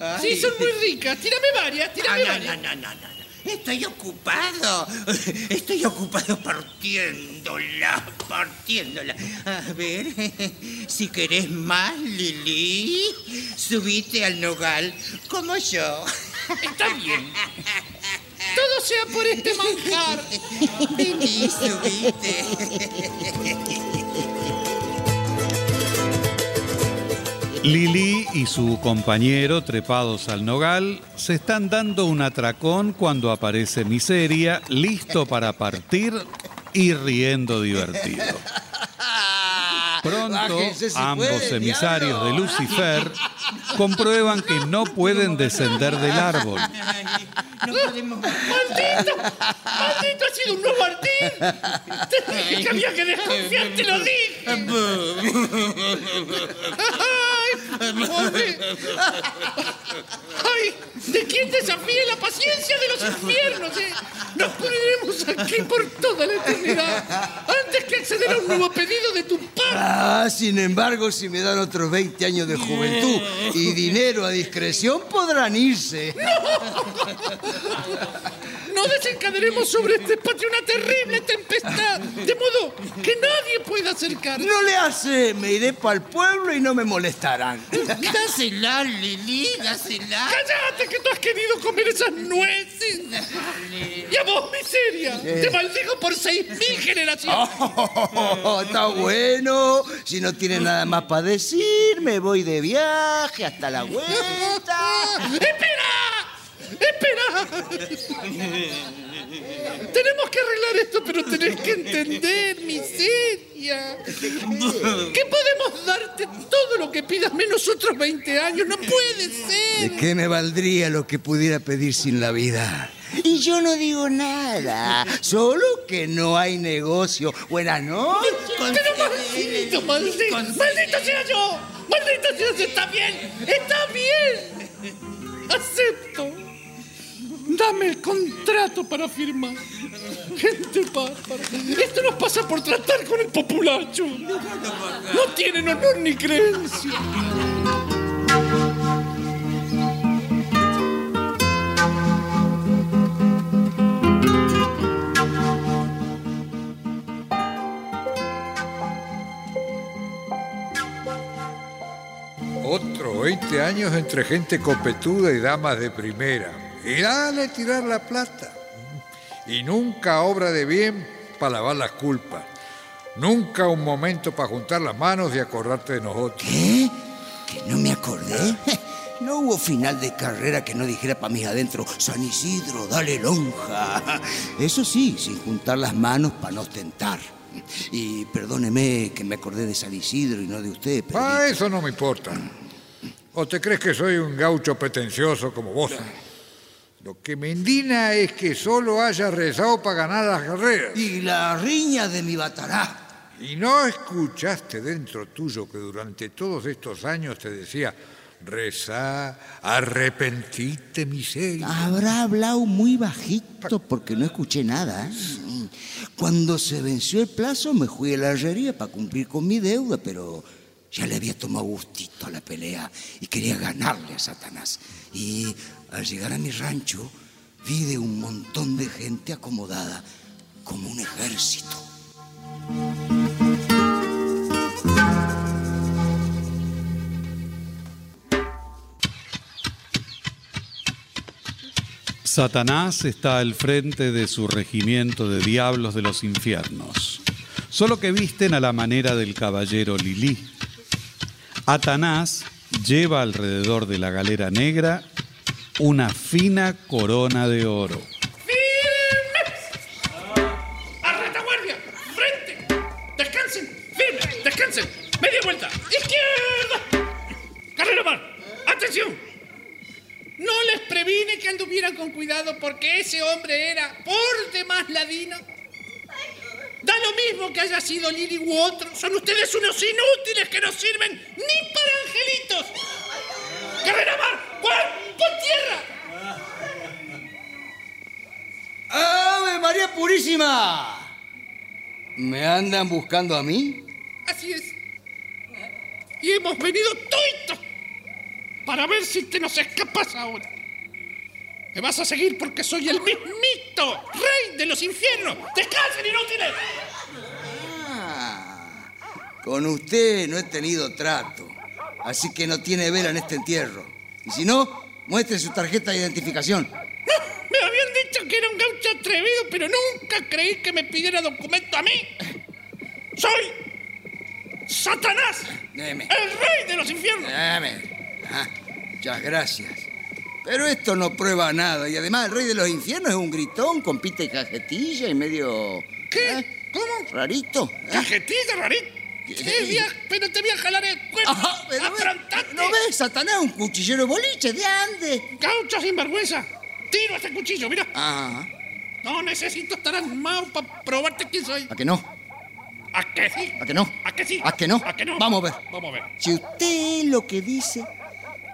Ay. Sí, son muy ricas. Tírame varias, Ah, tírame no, varias. no, no, no, no. Estoy ocupado. Estoy ocupado partiéndola, partiéndola. A ver, si querés más, Lili, subite al nogal como yo. Está bien. Todo sea por este manjar. Vení, subite. Lili y su compañero, trepados al nogal, se están dando un atracón cuando aparece Miseria, listo para partir y riendo divertido. Pronto, ambos emisarios de. Lucifer comprueban que no pueden descender del árbol. No podemos... ¡Maldito! ¡Maldito! ¡Ha sido un nuevo Martín! Te dije que había que desconfiar, te lo dije. [laughs] ¡Ay, pobre! ¡Ay! ¿De quién desafíe la paciencia de los infiernos, eh? Nos pondremos aquí por toda la eternidad antes que acceder a un nuevo pedido de tu parte. Ah, sin embargo, si me dan otros 20 años de juventud y dinero a discreción, podrán irse. No desencadenemos sobre este patio una terrible tempestad, de modo que nadie pueda acercarse. No le hace, me iré para el pueblo y no me molestarán. Dásela, Lili, dásela. ¡Cállate que tú has querido comer esas nueces! ¡Y a vos, miseria! ¡Te maldigo por seis mil generaciones! Oh, está bueno. Si no tiene nada más para decir, me voy de viaje hasta la vuelta. [laughs] ¡Espera! ¡Espera! Tenemos que arreglar esto, pero tenés que entender, miseria. Que podemos darte todo lo que pidas menos otros 20 años. No puede ser. ¿De qué me valdría lo que pudiera pedir sin la vida? Y yo no digo nada, solo que no hay negocio. Buenas noches. Pero maldito, maldito, maldito sea yo. Maldito sea yo. Está bien, está bien. Acepto. Dame el contrato para firmar. Gente bárbara. Esto nos pasa por tratar con el populacho. No tienen honor ni creencia. Otro 20 años entre gente copetuda y damas de primera. Y dale tirar la plata. Y nunca obra de bien para lavar las culpas. Nunca un momento para juntar las manos y acordarte de nosotros. ¿Qué? ¿Que no me acordé? [laughs] No hubo final de carrera que no dijera para mis adentro, San Isidro, dale lonja. [laughs] Eso sí, sin juntar las manos para no ostentar. Y perdóneme que me acordé de San Isidro y no de usted, pero... Ah, eso no me importa. ¿O te crees que soy un gaucho pretencioso como vos? Lo que me indigna es que solo haya rezado para ganar las carreras. Y la riña de mi batará. Y no escuchaste dentro tuyo que durante todos estos años te decía, rezá, arrepentite, miseria. Habrá hablado muy bajito porque no escuché nada. ¿eh? Cuando se venció el plazo me fui a la herrería para cumplir con mi deuda, pero ya le había tomado gustito a la pelea y quería ganarle a Satanás. Y al llegar a mi rancho vi de un montón de gente acomodada como un ejército. Satanás está al frente de su regimiento de diablos de los infiernos, solo que visten a la manera del caballero Lilí. Atanás lleva alrededor de la galera negra una fina corona de oro. ¡Firmes! ¡A retaguardia! ¡Frente! ¡Descansen! ¡Firmes! ¡Descansen! ¡Media vuelta! ¡Izquierda! ¡Carrera mar! ¡Atención! No les previne que anduvieran con cuidado porque ese hombre era por demás ladino. Da lo mismo que haya sido Lili u otro. Son ustedes unos inútiles que no sirven ni para angelitos. ¡Carrera mar! ¡Cuerpo tierra! ¡Ave María Purísima! ¿Me andan buscando a mí? Así es. Y hemos venido toitos para ver si te nos escapas ahora. Me vas a seguir porque soy el mismito rey de los infiernos. ¡Descansen, inútiles! Ah, con usted no he tenido trato, así que no tiene vela en este entierro. Y si no, muestre su tarjeta de identificación. [laughs] Me habían dicho que era un gaucho atrevido, pero nunca creí que me pidiera documento a mí. Soy Satanás, Deme. el rey de los infiernos. Deme. Ah, muchas gracias. Pero esto no prueba nada. Y además, el rey de los infiernos es un gritón con pita y cajetilla y medio. ¿Qué? ¿Cómo? Rarito. ¿eh? Cajetilla, rarito. ¿Qué via- Pero te voy a jalar el cuerpo. Ajá, pero. ¿No ves? Satanás, un cuchillero de boliche, de ande. ¡Gaucho sinvergüenza! ¡Tiro ese cuchillo, mira! Ah, No necesito estar armado para probarte quién soy. ¿a que no? ¿A que sí? ¿A que no? ¿A que sí? ¿A que no? ¿A que no? Vamos a ver. Vamos a ver. Si usted lo que dice,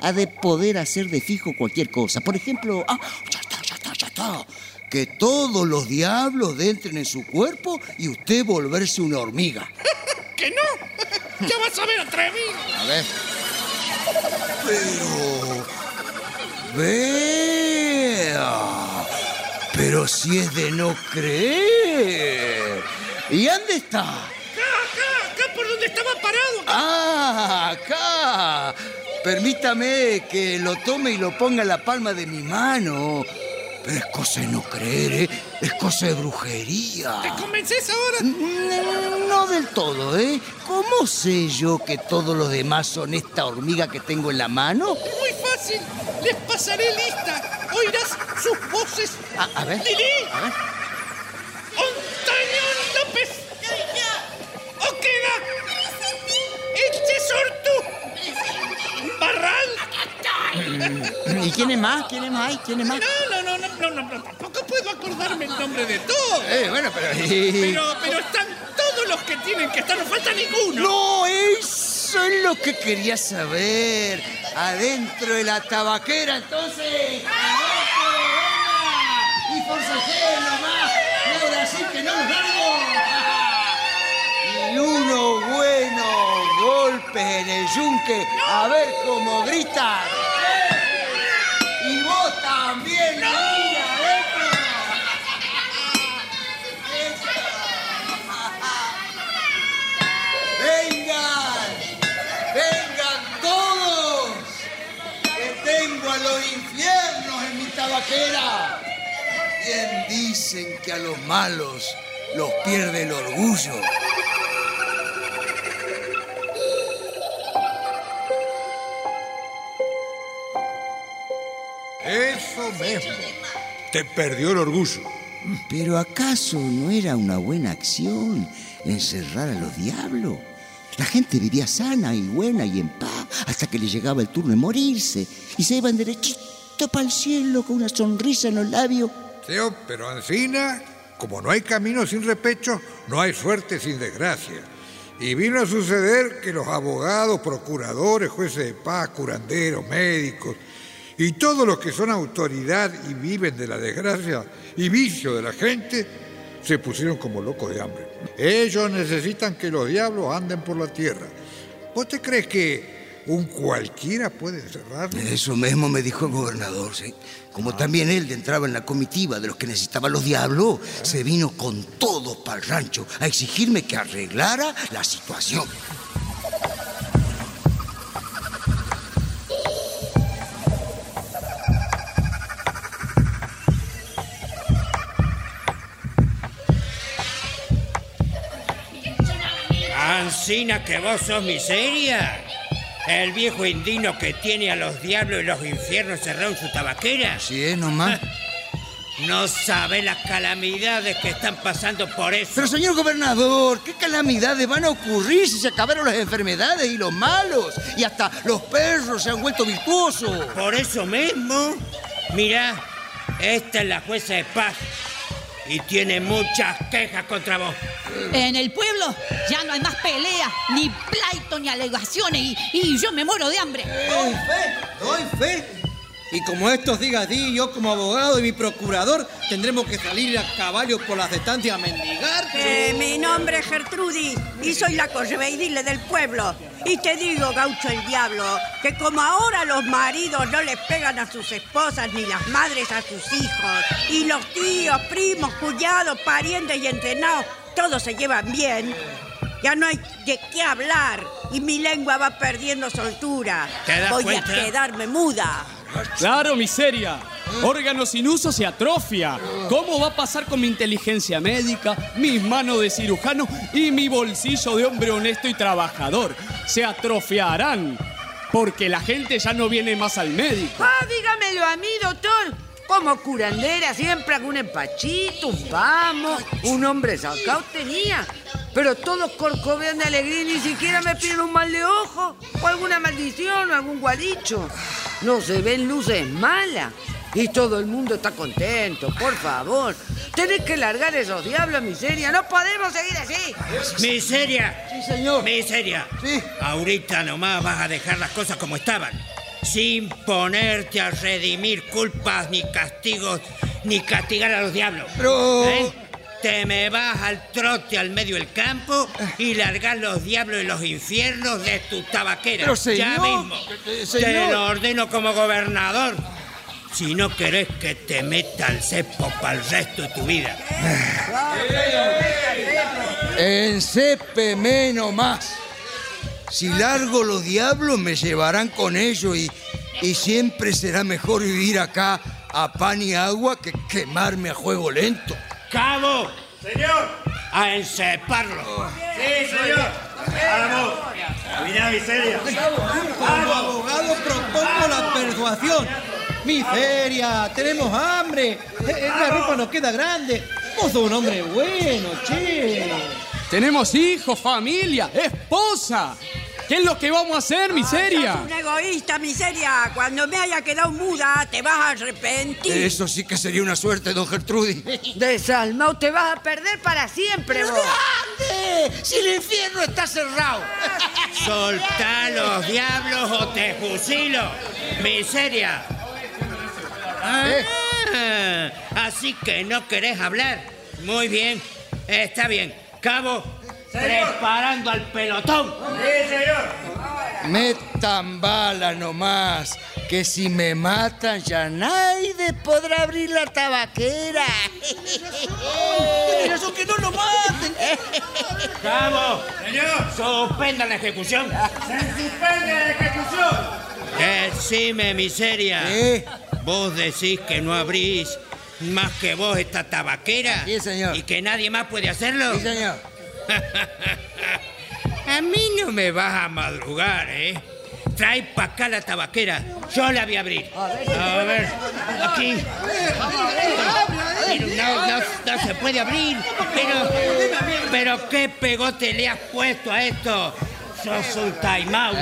ha de poder hacer de fijo cualquier cosa. Por ejemplo, ah, ya está, ya está, ya está. Que todos los diablos entren en su cuerpo y usted volverse una hormiga. [laughs] ¿Que no? ya vas a ver, atrevido. A ver. Pero. Vea. Pero si es de no creer. ¿Y dónde está? Acá, acá, acá por donde estaba parado. ¡Ah! Acá. Permítame que lo tome y lo ponga en la palma de mi mano. Pero es cosa de no creer, ¿eh? Es cosa de brujería. ¿Te convences ahora? Mm, No del todo, ¿eh? ¿Cómo sé yo que todos los demás son esta hormiga que tengo en la mano? Muy fácil. Les pasaré lista. Oirás sus voces. A, a ver. Lili. A ver. Ontañón López. Oqueda. Echesortu. Barral. ¿Y quién es más? ¿Quién es más? ¿Quién es más? No, no, no, tampoco puedo acordarme el nombre de todos. Eh, bueno, pero... Pero, pero están todos los que tienen que estar, no falta ninguno. No, eso es lo que quería saber. Adentro de la tabaquera, entonces. Y forcejeen nomás. Y ahora sí que no los largo. [laughs] Y unos buenos golpes en el yunque. A ver cómo gritan. Bien dicen que a los malos los pierde el orgullo. Eso mismo. Te perdió el orgullo. Pero ¿acaso no era una buena acción encerrar a los diablos? La gente vivía sana y buena y en paz hasta que le llegaba el turno de morirse y se iban derechito para el cielo con una sonrisa en los labios. Teo, pero Ancina, como no hay camino sin repecho, no hay suerte sin desgracia. Y vino a suceder que los abogados, procuradores, jueces de paz, curanderos, médicos y todos los que son autoridad y viven de la desgracia y vicio de la gente se pusieron como locos de hambre. Ellos necesitan que los diablos anden por la tierra. ¿Vos te crees que un cualquiera puede encerrarlos? Eso mismo me dijo el gobernador, ¿sí? Como también él entraba en la comitiva de los que necesitaban los diablos, se vino con todo para el rancho a exigirme que arreglara la situación. Ancina que vos sos miseria. El viejo indino que tiene a los diablos y los infiernos cerrados en su tabaquera. Sí, es nomás. [laughs] No sabe las calamidades que están pasando por eso. Pero señor gobernador, ¿qué calamidades van a ocurrir si se acabaron las enfermedades y los malos? Y hasta los perros se han vuelto virtuosos. Por eso mismo, mira, esta es la jueza de paz y tiene muchas quejas contra vos. En el pueblo ya no hay más peleas, ni pleito, ni alegaciones, y, y yo me muero de hambre. Doy fe, doy fe. Y como estos diga di, yo como abogado y mi procurador tendremos que salir a caballo por las estancias a mendigar. Eh, mi nombre es Gertrudis y soy la correveidile del pueblo. Y te digo, gaucho el diablo, que como ahora los maridos no les pegan a sus esposas ni las madres a sus hijos, y los tíos, primos, cuñados, parientes y entrenados, todos se llevan bien, ya no hay de qué hablar y mi lengua va perdiendo soltura. ¿Te das Voy cuenta? a quedarme muda. Claro, miseria. Órgano sin uso se atrofia. ¿Cómo va a pasar con mi inteligencia médica, mis manos de cirujano y mi bolsillo de hombre honesto y trabajador? Se atrofiarán. Porque la gente ya no viene más al médico. Ah, dígamelo a mí, doctor. Como curandera siempre algún empachito, un vamo, un hombre sacado tenía. Pero todos corcovean de alegría y ni siquiera me piden un mal de ojo, o alguna maldición, o algún guadicho. No se ven luces malas. Y todo el mundo está contento, por favor. Tenés que largar esos diablos, miseria. No podemos seguir así. Miseria. Sí, señor. Miseria. Sí. Ahorita nomás vas a dejar las cosas como estaban. Sin ponerte a redimir culpas ni castigos, ni castigar a los diablos. Pero- ¿Eh? Te me vas al trote al medio del campo y largar los diablos y los infiernos de tu tabaquera. Pero, señor, ya mismo. eh, Te señor. lo ordeno como gobernador. Si no querés que te meta el cepo para el resto de tu vida. Ensépeme nomás. Si largo los diablos, me llevarán con ellos y, y siempre será mejor vivir acá a pan y agua que quemarme a juego lento. ¡Cabo! ¡Señor! ¡A enceparlo! Sí, señor. Vamos. Mira, miseria. Como abogado propongo la persuasión. Miseria, tenemos hambre. Eh, eh, La ropa nos queda grande. Vos sos un hombre bueno, che. Tenemos hijos, familia, esposa. ¿Qué es lo que vamos a hacer, miseria? Sos un egoísta, miseria. Cuando me haya quedado muda, te vas a arrepentir. Eso sí que sería una suerte, don Gertrudis. Desalmado, te vas a perder para siempre, vos. ¡Grande! Si el infierno está cerrado. [laughs] ¡Soltá los diablos o te fusilo! ¡Miseria! Ah, así que no querés hablar. Muy bien, está bien. Cabo, preparando al pelotón. Sí, señor. Metan bala nomás, que si me matan ya nadie podrá abrir la tabaquera. ¡Eso que no lo maten! Cabo, Señor. suspenda la ejecución. Se suspende la ejecución. Decime, miseria. ¿Qué? Vos decís que no abrís más que vos esta tabaquera. Sí, señor. ¿Y que nadie más puede hacerlo? Sí, señor. [laughs] A mí no me vas a madrugar, ¿eh? Trae pa' acá la tabaquera. Yo la voy a abrir. A ver, aquí. Pero no, no, no se puede abrir. Pero, pero qué pegote le has puesto a esto. Sos un. Ah,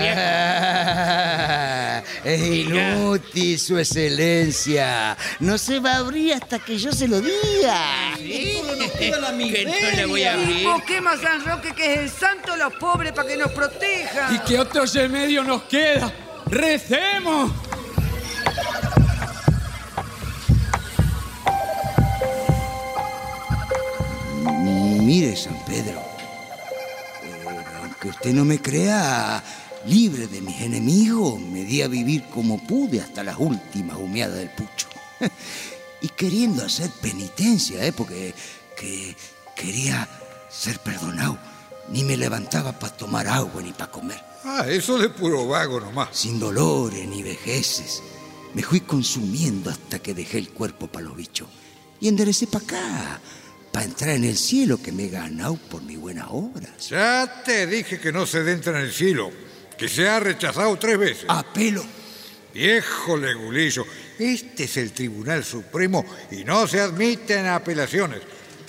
es inútil, su excelencia. No se va a abrir hasta que yo se lo diga. ¿Sí? Que no le voy a abrir. Invoquemos a San Roque, que es el santo de los pobres, para que nos proteja. ¿Y qué otro remedio nos queda? ¡Recemos! Mire, San Pedro. Aunque usted no me crea, libre de mis enemigos, me di a vivir como pude hasta las últimas humeadas del pucho. [laughs] y queriendo hacer penitencia, ¿eh? porque que quería ser perdonado. Ni me levantaba para tomar agua ni para comer. Ah, eso de puro vago nomás. Sin dolores ni vejeces. Me fui consumiendo hasta que dejé el cuerpo para los bichos. Y enderecé para acá, para entrar en el cielo que me he ganado por mis buenas obras. Ya te dije que no se entra en el cielo, que se ha rechazado tres veces. Apelo. Viejo legulillo, este es el Tribunal Supremo y no se admiten apelaciones.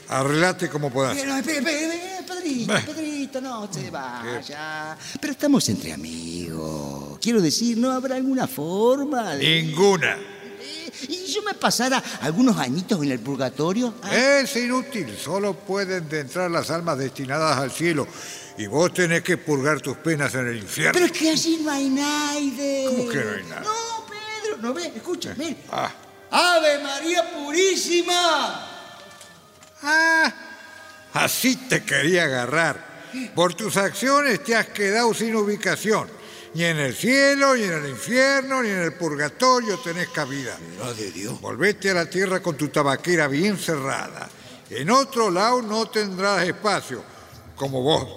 Arreglate como puedas. Pero, espere, espere, Pedrito, Bah. Pedrito, no se vaya. Pero estamos entre amigos. Quiero decir, ¿no habrá alguna forma? de- Ninguna. ¿Y si yo me pasara algunos añitos en el purgatorio? Es inútil, solo pueden entrar las almas destinadas al cielo y vos tenés que purgar tus penas en el infierno. Pero es que allí no hay nadie. ¿Cómo que no hay nada? No, Pedro, no ve, escucha. Ah, ¡Ave María Purísima! ah, así te quería agarrar. Por tus acciones te has quedado sin ubicación. Ni en el cielo, ni en el infierno, ni en el purgatorio tenés cabida. No de Dios. Volvete a la tierra con tu tabaquera bien cerrada. En otro lado no tendrás espacio, como vos.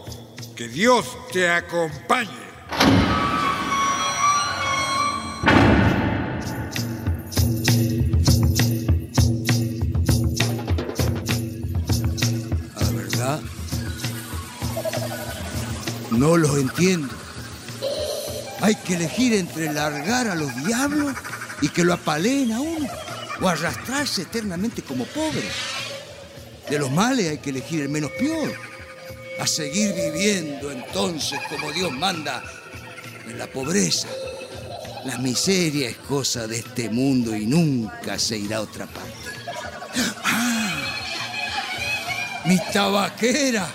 Que Dios te acompañe. La verdad, no los entiendo. Hay que elegir entre largar a los diablos y que lo apaleen a uno, o arrastrarse eternamente como pobre. De los males hay que elegir el menos peor, a seguir viviendo entonces como Dios manda, en la pobreza. La miseria es cosa de este mundo y nunca se irá a otra parte. ¡Ah! ¡Mi tabaquera!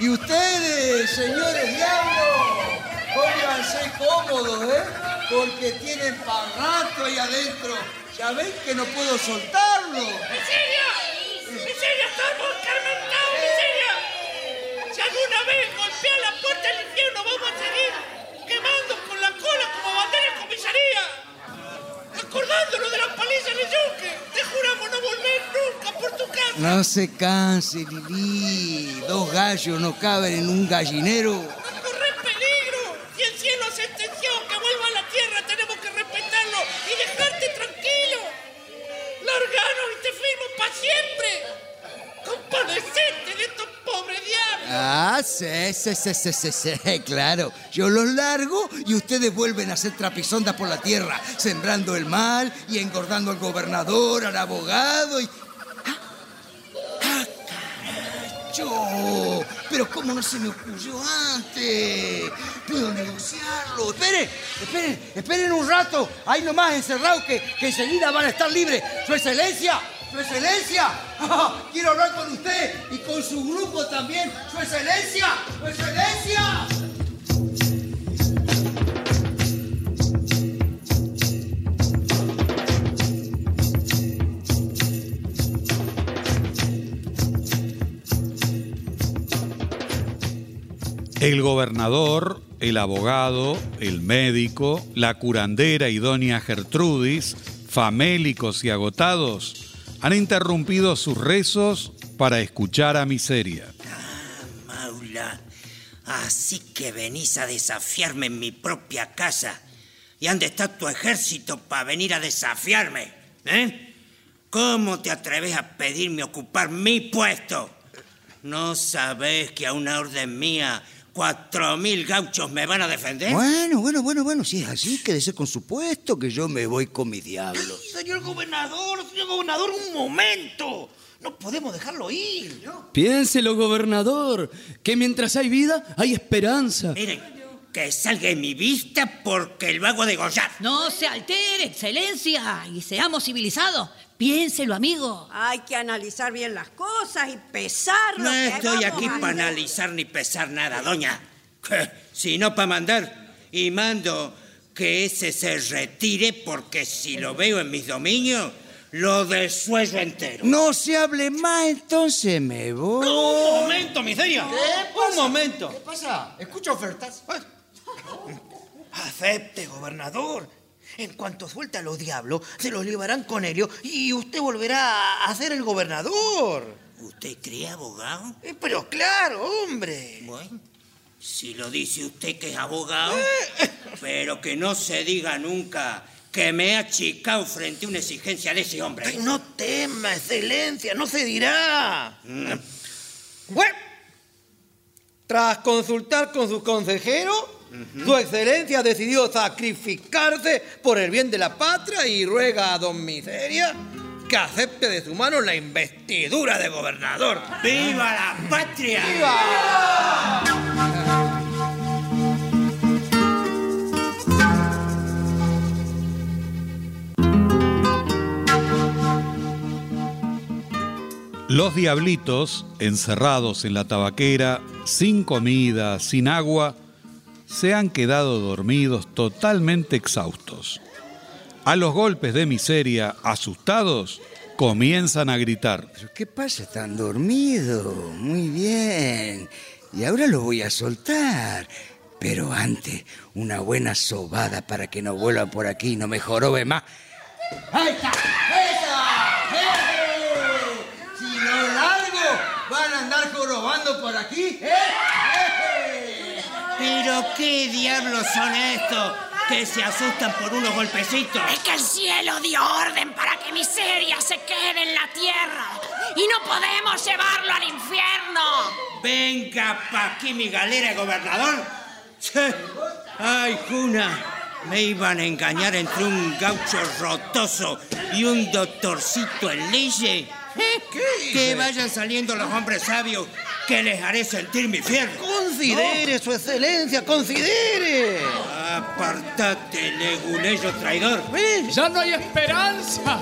Y ustedes, señores diablos, pónganse cómodos, ¿eh? Porque tienen para rato ahí adentro. Ya ven que no puedo soltarlo. ¡Miseria! ¡Miseria! ¡Estamos escarmentados, miseria! Si alguna vez golpea la puerta del infierno, vamos a seguir quemando con la cola como bandera en comisaría. Acordándonos de la paliza de Yuque. Te juramos no volver nunca por tu casa. No se canse, Lili. Dos gallos no caben en un gallinero. Larganos y te firmo para siempre. Compadecete de estos pobres diablos. Ah, sí, sí, sí, sí, sí, [laughs] claro. Yo los largo y ustedes vuelven a hacer trapisondas por la tierra, sembrando el mal y engordando al gobernador, al abogado y... caracho! Pero ¿cómo no se me ocurrió antes? Puedo negociarlo. Esperen, esperen, esperen un rato. Ahí nomás encerrados que, que enseguida van a estar libres. ¡Su excelencia! ¡Su excelencia! [laughs] Quiero hablar con usted y con su grupo también. ¡Su excelencia! ¡Su excelencia! El gobernador, el abogado, el médico, la curandera y doña Gertrudis, famélicos y agotados, han interrumpido sus rezos para escuchar a Miseria. Maula, así que venís a desafiarme en mi propia casa. ¿Y dónde está tu ejército para venir a desafiarme? ¿Eh? ¿Cómo te atreves a pedirme ocupar mi puesto? ¿No sabes que a una orden mía cuatro mil gauchos me van a defender? Bueno, bueno, bueno, bueno, si es así, quédese con su puesto, que yo me voy con mis diablos. Señor gobernador, señor gobernador, un momento. No podemos dejarlo ir. ¿no? Piénselo, gobernador, que mientras hay vida, hay esperanza. Miren, que salga de mi vista porque el vago de Goyar. No se altere, excelencia, y seamos civilizados. Piénselo, amigo. Hay que analizar bien las cosas y pesar lo No que estoy aquí para analizar ni pesar nada, doña. [laughs] Sino para mandar. Y mando que ese se retire porque si lo veo en mis dominios, lo desuello entero. No se hable más, entonces me voy. Un momento, miseria. Un momento. ¿Qué pasa? ¿Escucha ofertas? Acepte, gobernador. En cuanto suelta a los diablos, se los llevarán con ellos y usted volverá a ser el gobernador. ¿Usted cree, abogado? Eh, Pero claro, hombre. Bueno, si lo dice usted que es abogado, pero que no se diga nunca que me ha achicado frente a una exigencia de ese hombre. Ay, no tema, excelencia, no se dirá. Mm. Bueno, tras consultar con su excelencia decidió sacrificarse por el bien de la patria y ruega a don Miseria que acepte de su mano la investidura de gobernador. ¡Viva la patria! Los diablitos, encerrados en la tabaquera, sin comida, sin agua, se han quedado dormidos totalmente exhaustos. A los golpes de miseria, asustados, comienzan a gritar. ¿Pero qué pasa? Están dormidos. Muy bien. Y ahora los voy a soltar. Pero antes, una buena sobada para que no vuelvan por aquí y no me jorobe más. ¡Ahí está! ¡Esa! ¡Eh! Si lo largo, van a andar jorobando por aquí. ¡Eh! ¡Eh! ¿Pero qué diablos son estos que se asustan por unos golpecitos? Es que el cielo dio orden para que miseria se quede en la tierra y no podemos llevarlo al infierno. Venga pa' aquí mi galera, gobernador. Che, Ay, Juna, me iban a engañar entre un gaucho rotoso y un doctorcito en leyes. Que vayan saliendo los hombres sabios que les haré sentir mi fierro. Considere, su excelencia, considere. Apartate, leguleyo traidor. ¡Ya no hay esperanza!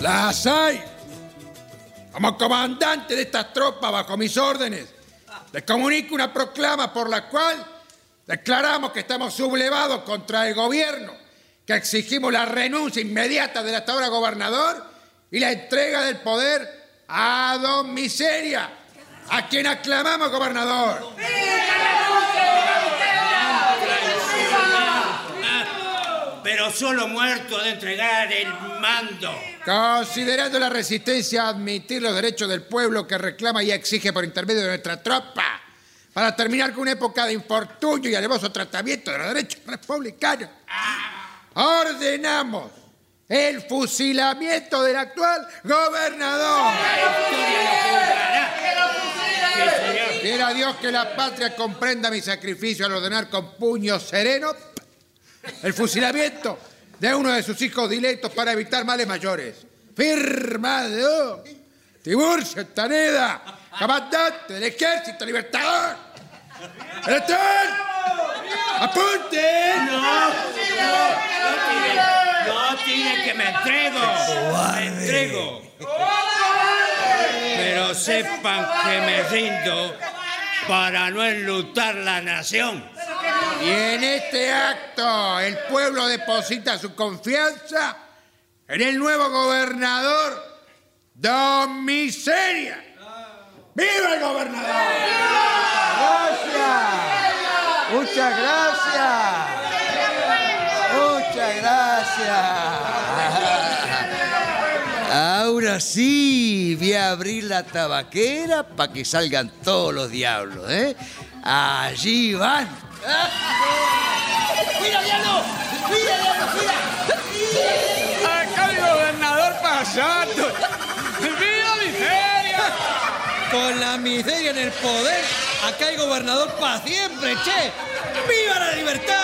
¡Las hay! Como comandante de estas tropas bajo mis órdenes, les comunico una proclama por la cual declaramos que estamos sublevados contra el gobierno, que exigimos la renuncia inmediata del hasta ahora gobernador y la entrega del poder a don Miseria, a quien aclamamos gobernador. Pero solo muerto de entregar el mando. Considerando la resistencia a admitir los derechos del pueblo que reclama y exige por intermedio de nuestra tropa, para terminar con una época de infortunio y alevoso tratamiento de los derechos republicanos, ordenamos el fusilamiento del actual gobernador. Quiera Dios que la patria comprenda mi sacrificio al ordenar con puño sereno el fusilamiento de uno de sus hijos dilectos para evitar males mayores. Firmado Tiburcio Taneda, comandante del Ejército Libertador. ¡Apunte! No, no tiene que me entrego. Me entrego. Pero sepan que me rindo para no enlutar la nación. Y en este acto el pueblo deposita su confianza en el nuevo gobernador, Don Miseria. ¡Viva el gobernador! Gracias. Muchas gracias. Muchas gracias. Ahora sí, voy a abrir la tabaquera para que salgan todos los diablos, ¿eh? Allí van. ¡Cuida, diablo! ¡Cuida, diablo! ¡Cuida! Acá el gobernador pasando. ¡Viva miseria! Con la miseria en el poder, acá hay gobernador para siempre, che. ¡Viva la libertad!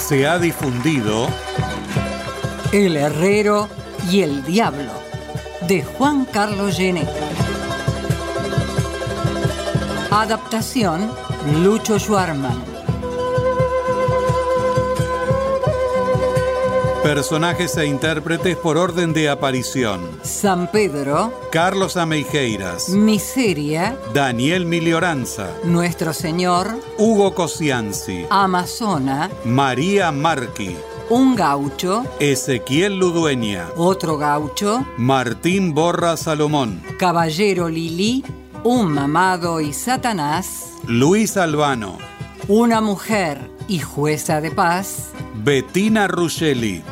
Se ha difundido El herrero y el diablo, de Juan Carlos Gené. Adaptación, Lucho Schwarman. personajes e intérpretes por orden de aparición. San Pedro, Carlos Ameijeiras, Miseria, Daniel Milioranza, Nuestro Señor, Hugo Cosianzi, Amazona, María Marqui, un gaucho, Ezequiel Ludueña, otro gaucho, Martín Borra Salomón, Caballero Lili, un mamado y Satanás, Luis Albano, una mujer y jueza de paz, Bettina Ruggeli,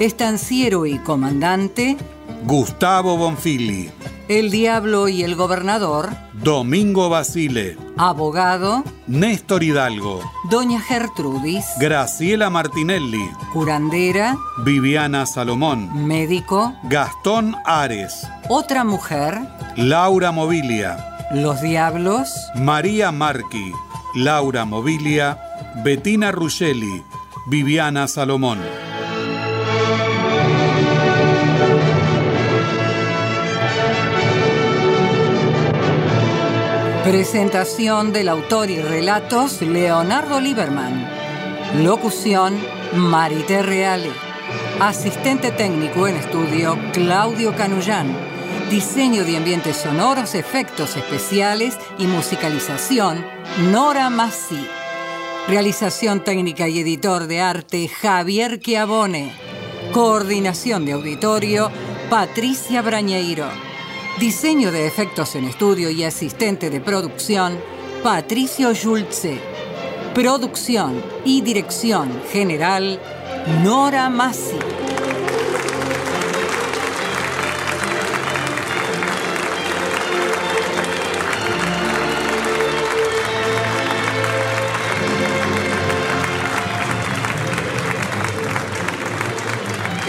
estanciero y comandante, Gustavo Bonfili, el diablo y el gobernador, Domingo Basile, abogado, Néstor Hidalgo, doña Gertrudis, Graciela Martinelli, curandera, Viviana Salomón, médico, Gastón Ares, otra mujer, Laura Mobilia, los diablos, María Marqui, Laura Mobilia, Bettina Ruggeli, Viviana Salomón. Presentación del autor y relatos Leonardo Lieberman. Locución Marité Reale. Asistente técnico en estudio Claudio Canullán. Diseño de ambientes sonoros, efectos especiales y musicalización Nora Massi. Realización técnica y editor de arte Javier Chiavone. Coordinación de auditorio Patricia Brañeiro. Diseño de efectos en estudio y asistente de producción, Patricio Schulze. Producción y dirección general, Nora Massi.